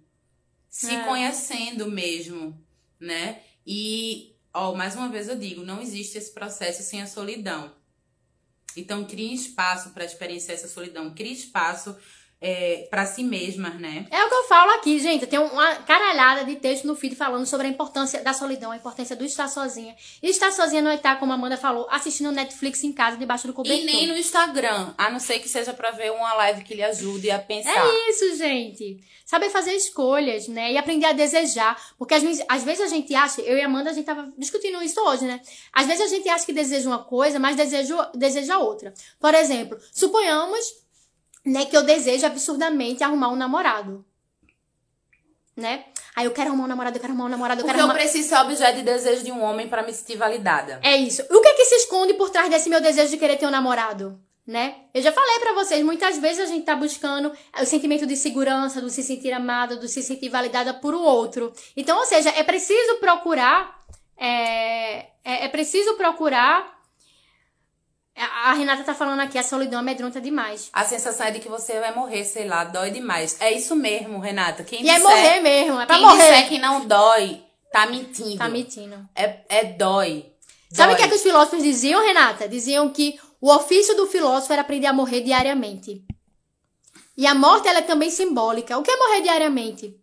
Se É. conhecendo mesmo, né? E, ó, mais uma vez eu digo, não existe esse processo sem a solidão. Então, crie espaço para experienciar essa solidão, crie espaço é, para si mesmas, né? É o que eu falo aqui, gente. Tem uma caralhada de texto no feed falando sobre a importância da solidão, a importância do estar sozinha. E estar sozinha não é estar, como a Amanda falou, assistindo Netflix em casa, debaixo do cobertor. E nem no Instagram, a não ser que seja pra ver uma live que lhe ajude a pensar. É isso, gente. Saber fazer escolhas, né? E aprender a desejar. Porque às vezes, às vezes a gente acha, eu e a Amanda, a gente tava discutindo isso hoje, né? Às vezes a gente acha que deseja uma coisa, mas deseja, deseja outra. Por exemplo, suponhamos né, que eu desejo absurdamente arrumar um namorado. Né? Aí eu quero arrumar um namorado, eu quero arrumar um namorado, eu Porque quero eu arrumar. preciso ser objeto de desejo de um homem pra me sentir validada. É isso. O que é que se esconde por trás desse meu desejo de querer ter um namorado? Né? Eu já falei pra vocês, muitas vezes a gente tá buscando o sentimento de segurança, do se sentir amada, do se sentir validada por o outro. Então, ou seja, é preciso procurar. É, é, é preciso procurar. A a Renata tá falando aqui, a solidão amedronta demais. A sensação é de que você vai morrer, sei lá, dói demais. É isso mesmo, Renata. Quem E é disser, morrer mesmo, é pra quem morrer. disser que não dói, tá mentindo. Tá mentindo. É, é dói. Sabe o que, é que os filósofos diziam, Renata? Diziam que o ofício do filósofo era aprender a morrer diariamente. E a morte ela é também simbólica. O que é morrer diariamente?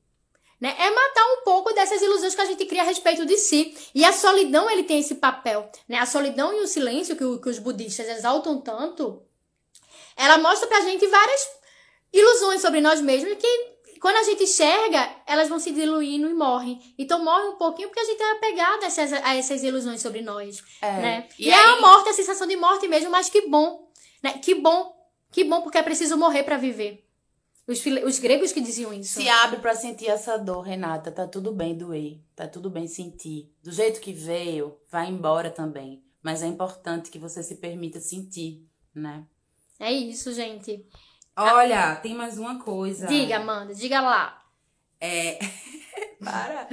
Né? É matar um pouco dessas ilusões que a gente cria a respeito de si. E a solidão ele tem esse papel. Né? A solidão e o silêncio que, que os budistas exaltam tanto, ela mostra pra gente várias ilusões sobre nós mesmos que quando a gente enxerga, elas vão se diluindo e morrem. Então morre um pouquinho porque a gente é apegado a essas, a essas ilusões sobre nós. É. Né? E E, é aí- a morte, a sensação de morte mesmo, mas que bom. Né? Que bom. Que bom, porque é preciso morrer pra viver. Os, os gregos que diziam isso. Se abre pra sentir essa dor, Renata. Tá tudo bem doer. Tá tudo bem sentir. Do jeito que veio, vai embora também. Mas é importante que você se permita sentir, né? É isso, gente. Olha, tem mais uma coisa. Diga, Amanda, diga lá. É. Para.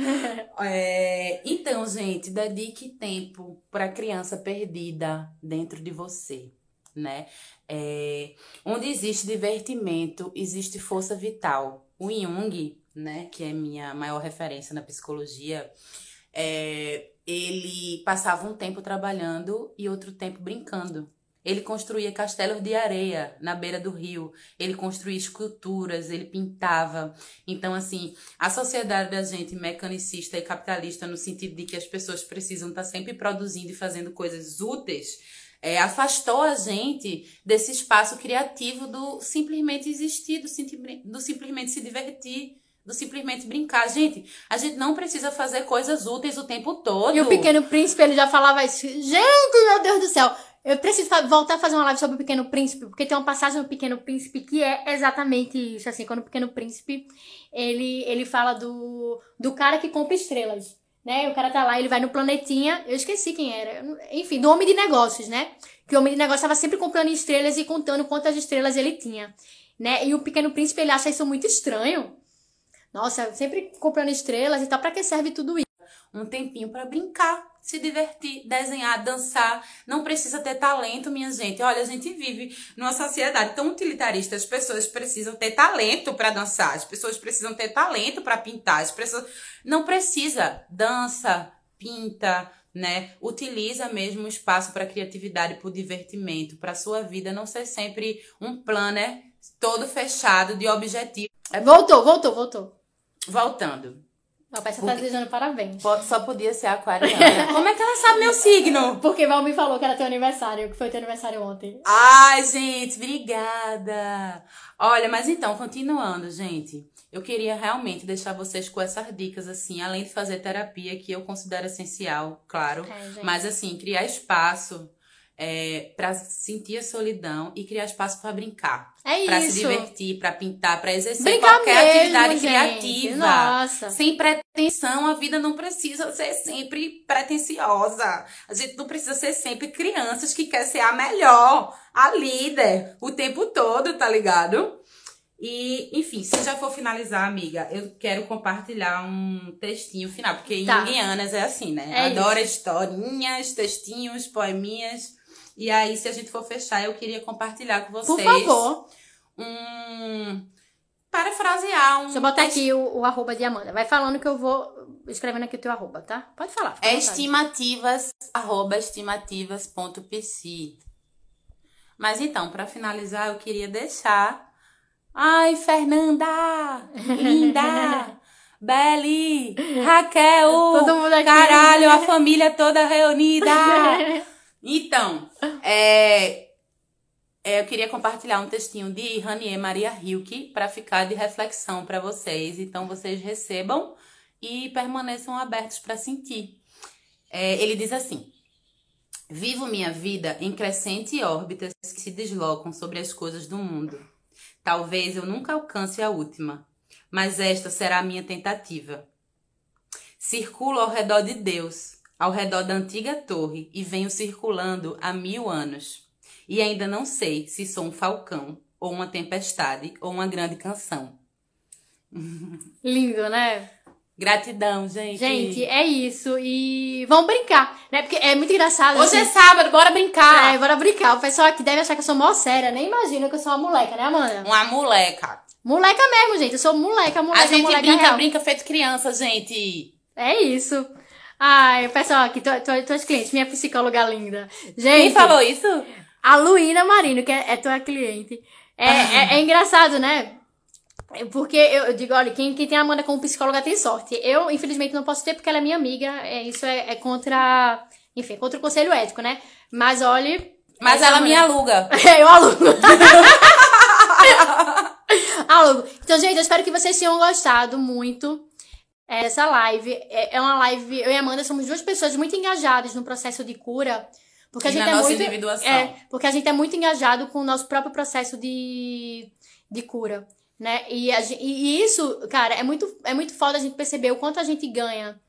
É, Então, gente, dedique tempo para criança perdida dentro de você, né? É, Onde existe divertimento, existe força vital. O Jung, né, que é minha maior referência na psicologia, é, ele passava um tempo trabalhando e outro tempo brincando. Ele construía castelos de areia na beira do rio. Ele construía esculturas, ele pintava. Então, assim, a sociedade da gente mecanicista e capitalista, no sentido de que as pessoas precisam estar sempre produzindo e fazendo coisas úteis, é, afastou a gente desse espaço criativo do simplesmente existir, do, do simplesmente se divertir do simplesmente brincar. Gente, a gente não precisa fazer coisas úteis o tempo todo. E o Pequeno Príncipe, ele já falava isso. Gente, meu Deus do céu. Eu preciso voltar a fazer uma live sobre o Pequeno Príncipe, porque tem uma passagem no Pequeno Príncipe que é exatamente isso, assim, quando o Pequeno Príncipe, ele, ele fala do, do cara que compra estrelas, né? O cara tá lá, ele vai no planetinha, eu esqueci quem era, enfim, do homem de negócios, né? Que o homem de negócios estava sempre comprando estrelas e contando quantas estrelas ele tinha, né? E o Pequeno Príncipe, ele acha isso muito estranho, nossa, sempre comprando estrelas e tal. Pra que serve tudo isso? Um tempinho para brincar, se divertir, desenhar, dançar. Não precisa ter talento, minha gente. Olha, a gente vive numa sociedade tão utilitarista. As pessoas precisam ter talento para dançar. As pessoas precisam ter talento para pintar. As pessoas não precisa. Dança, pinta, né? Utiliza mesmo o espaço para criatividade, para o divertimento, para sua vida não ser sempre um planner todo fechado de objetivo. Voltou, voltou, voltou. Voltando. A peça tá desejando parabéns. Só podia ser aquariana. Como é que ela sabe meu signo? Porque Val me falou que era teu aniversário, que foi teu aniversário ontem. Ai, gente, obrigada. Olha, mas então, continuando, gente. Eu queria realmente deixar vocês com essas dicas, assim, além de fazer terapia, que eu considero essencial, claro. É, mas, assim, criar espaço é, para sentir a solidão e criar espaço para brincar. É pra isso. se divertir, para pintar, para exercer Brincar qualquer mesmo, atividade gente. criativa. Nossa. Sem pretensão, a vida não precisa ser sempre pretensiosa. A gente não precisa ser sempre crianças que quer ser a melhor, a líder, o tempo todo, tá ligado? E, enfim, se já for finalizar, amiga, eu quero compartilhar um textinho final, porque em Tá. Junguianas é assim, né? É Adora historinhas, textinhos, poeminhas. E aí, se a gente for fechar, eu queria compartilhar com vocês Por favor. um. Parafrasear um. Deixa eu botar aqui o, o arroba de Amanda. Vai falando que eu vou escrevendo aqui o teu arroba, tá? Pode falar. É estimativas, arroba estimativas.pc. Mas então, para finalizar, eu queria deixar. Ai, Fernanda! Linda! Beli! Raquel! Todo mundo aqui. Caralho, a família toda reunida! Então, é, é, eu queria compartilhar um textinho de Ranier Maria Hilke para ficar de reflexão para vocês. Então, vocês recebam e permaneçam abertos para sentir. É, ele diz assim: Vivo minha vida em crescente órbitas que se deslocam sobre as coisas do mundo. Talvez eu nunca alcance a última, mas esta será a minha tentativa. Circulo ao redor de Deus, ao redor da antiga torre, e venho circulando há mil anos. E ainda não sei se sou um falcão, ou uma tempestade, ou uma grande canção. Lindo, né? Gratidão, gente. Gente, é isso. E vamos brincar, né? Porque é muito engraçado. Hoje é assim. sábado, bora brincar. É, bora brincar. O pessoal aqui deve achar que eu sou mó séria. Nem imagina que eu sou uma moleca, né, Amanda? Uma moleca. Moleca mesmo, gente. Eu sou moleca, moleca, A gente moleca brinca, real. brinca feito criança, gente. É isso. Ai, pessoal, aqui, tu, tu, tuas clientes, minha psicóloga linda. Gente, Quem falou isso? A Luína Marino, que é, é tua cliente. É, é, é engraçado, né? Porque eu, eu digo, olha, quem, quem tem a Amanda como psicóloga tem sorte. Eu, infelizmente, não posso ter porque ela é minha amiga. É, isso é, é contra. Enfim, contra o conselho ético, né? Mas olhe. Mas essa ela me aluga. eu alugo. alugo. Então, gente, eu espero que vocês tenham gostado muito é, dessa live. É, é uma live. Eu e a Amanda somos duas pessoas muito engajadas no processo de cura. Porque a E gente na é nossa muito. individuação. É, porque a gente é muito engajado com o nosso próprio processo de, de cura. Né? E, a e isso, cara, é muito, é muito foda a gente perceber o quanto a gente ganha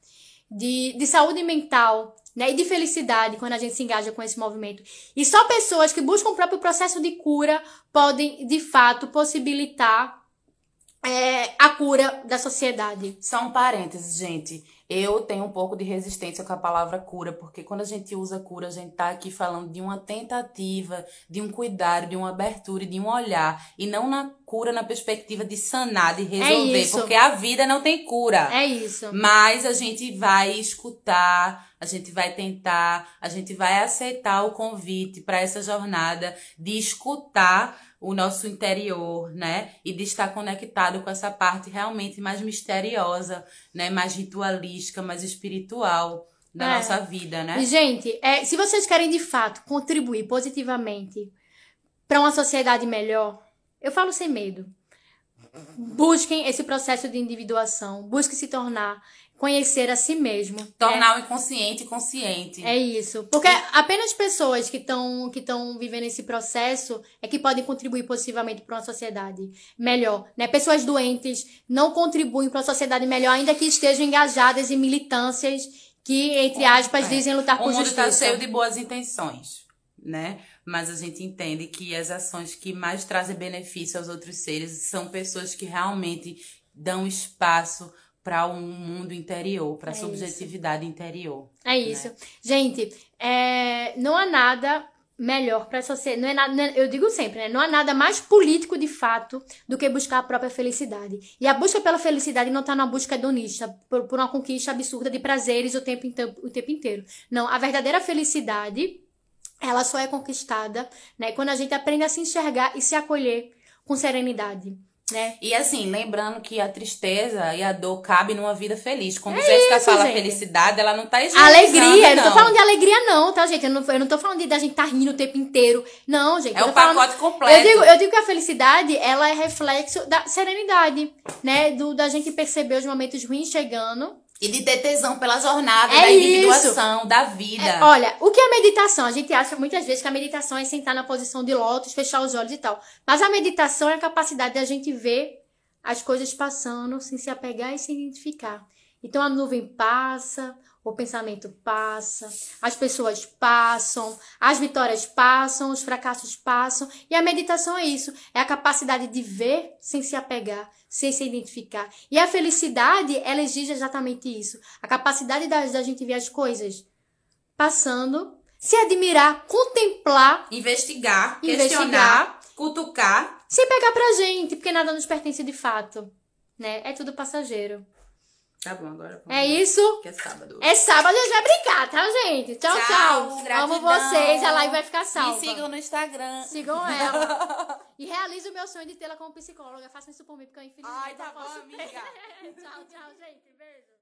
de, de saúde mental, né? E de felicidade quando a gente se engaja com esse movimento. E só pessoas que buscam o próprio processo de cura podem, de fato, possibilitar é, a cura da sociedade. Só um parênteses, gente. Eu tenho um pouco de resistência com a palavra cura, porque quando a gente usa cura, a gente tá aqui falando de uma tentativa, de um cuidado, de uma abertura, de um olhar, e não na cura na perspectiva de sanar, de resolver, isso. porque a vida não tem cura. É isso. Mas a gente vai escutar, a gente vai tentar, a gente vai aceitar o convite para essa jornada de escutar o nosso interior, né? E de estar conectado com essa parte realmente mais misteriosa, né? Mais ritualística, mais espiritual da É. nossa vida, né? Gente, é, se vocês querem de fato contribuir positivamente para uma sociedade melhor, eu falo sem medo. Busquem esse processo de individuação, busquem se tornar, conhecer a si mesmo. Tornar o inconsciente consciente. É isso. Porque apenas pessoas que estão que vivendo esse processo é que podem contribuir positivamente para uma sociedade melhor. Né? Pessoas doentes não contribuem para uma sociedade melhor, ainda que estejam engajadas em militâncias que, entre aspas, É. dizem lutar O por mundo justiça. está cheio de boas intenções, né? Mas a gente entende que as ações que mais trazem benefício aos outros seres são pessoas que realmente dão espaço para um mundo interior, para a É subjetividade interior. É isso. Gente, é, não há nada melhor para a sociedade. Não é nada, não é- eu digo sempre, né? Não há nada mais político de fato do que buscar a própria felicidade. E a busca pela felicidade não está na busca hedonista, por, por uma conquista absurda de prazeres o tempo, o tempo inteiro. Não, a verdadeira felicidade, ela só é conquistada, né? Quando a gente aprende a se enxergar e se acolher com serenidade, né? E assim, lembrando que a tristeza e a dor cabem numa vida feliz. Quando Jéssica isso, fala gente. felicidade, ela não tá Alegria, eu não tô falando de alegria, não, tá, gente? Eu não, eu não tô falando de da gente tá rindo o tempo inteiro. Não, gente. É o tô falando- pacote completo. Eu digo, eu digo que a felicidade, ela é reflexo da serenidade, né? Do, da gente perceber os momentos ruins chegando. E de ter tesão pela jornada, É da individuação, da vida. É, olha, o que é meditação? A gente acha muitas vezes que a meditação é sentar na posição de lótus, fechar os olhos e tal. Mas a meditação é a capacidade da gente ver as coisas passando sem se apegar e se identificar. Então a nuvem passa, o pensamento passa, as pessoas passam, as vitórias passam, os fracassos passam. E a meditação é isso: é a capacidade de ver sem se apegar, sem se identificar. E a felicidade, ela exige exatamente isso: a capacidade da, da gente ver as coisas passando, se admirar, contemplar, Investigar, Investigar. questionar, cutucar. sem pegar pra gente, porque nada nos pertence de fato. Né? É tudo passageiro. Tá bom, agora vamos. É isso. Que é sábado. É sábado, a gente vai brincar, tá, gente? Tchau, tchau. Tchau, Amo vocês, a live vai ficar salva. Me sigam no Instagram. Sigam ela. e realize o meu sonho de tê-la como psicóloga. Façam isso por mim, porque eu infelizmente Ai, tá bom, amiga. tchau, tchau, gente. Beijo.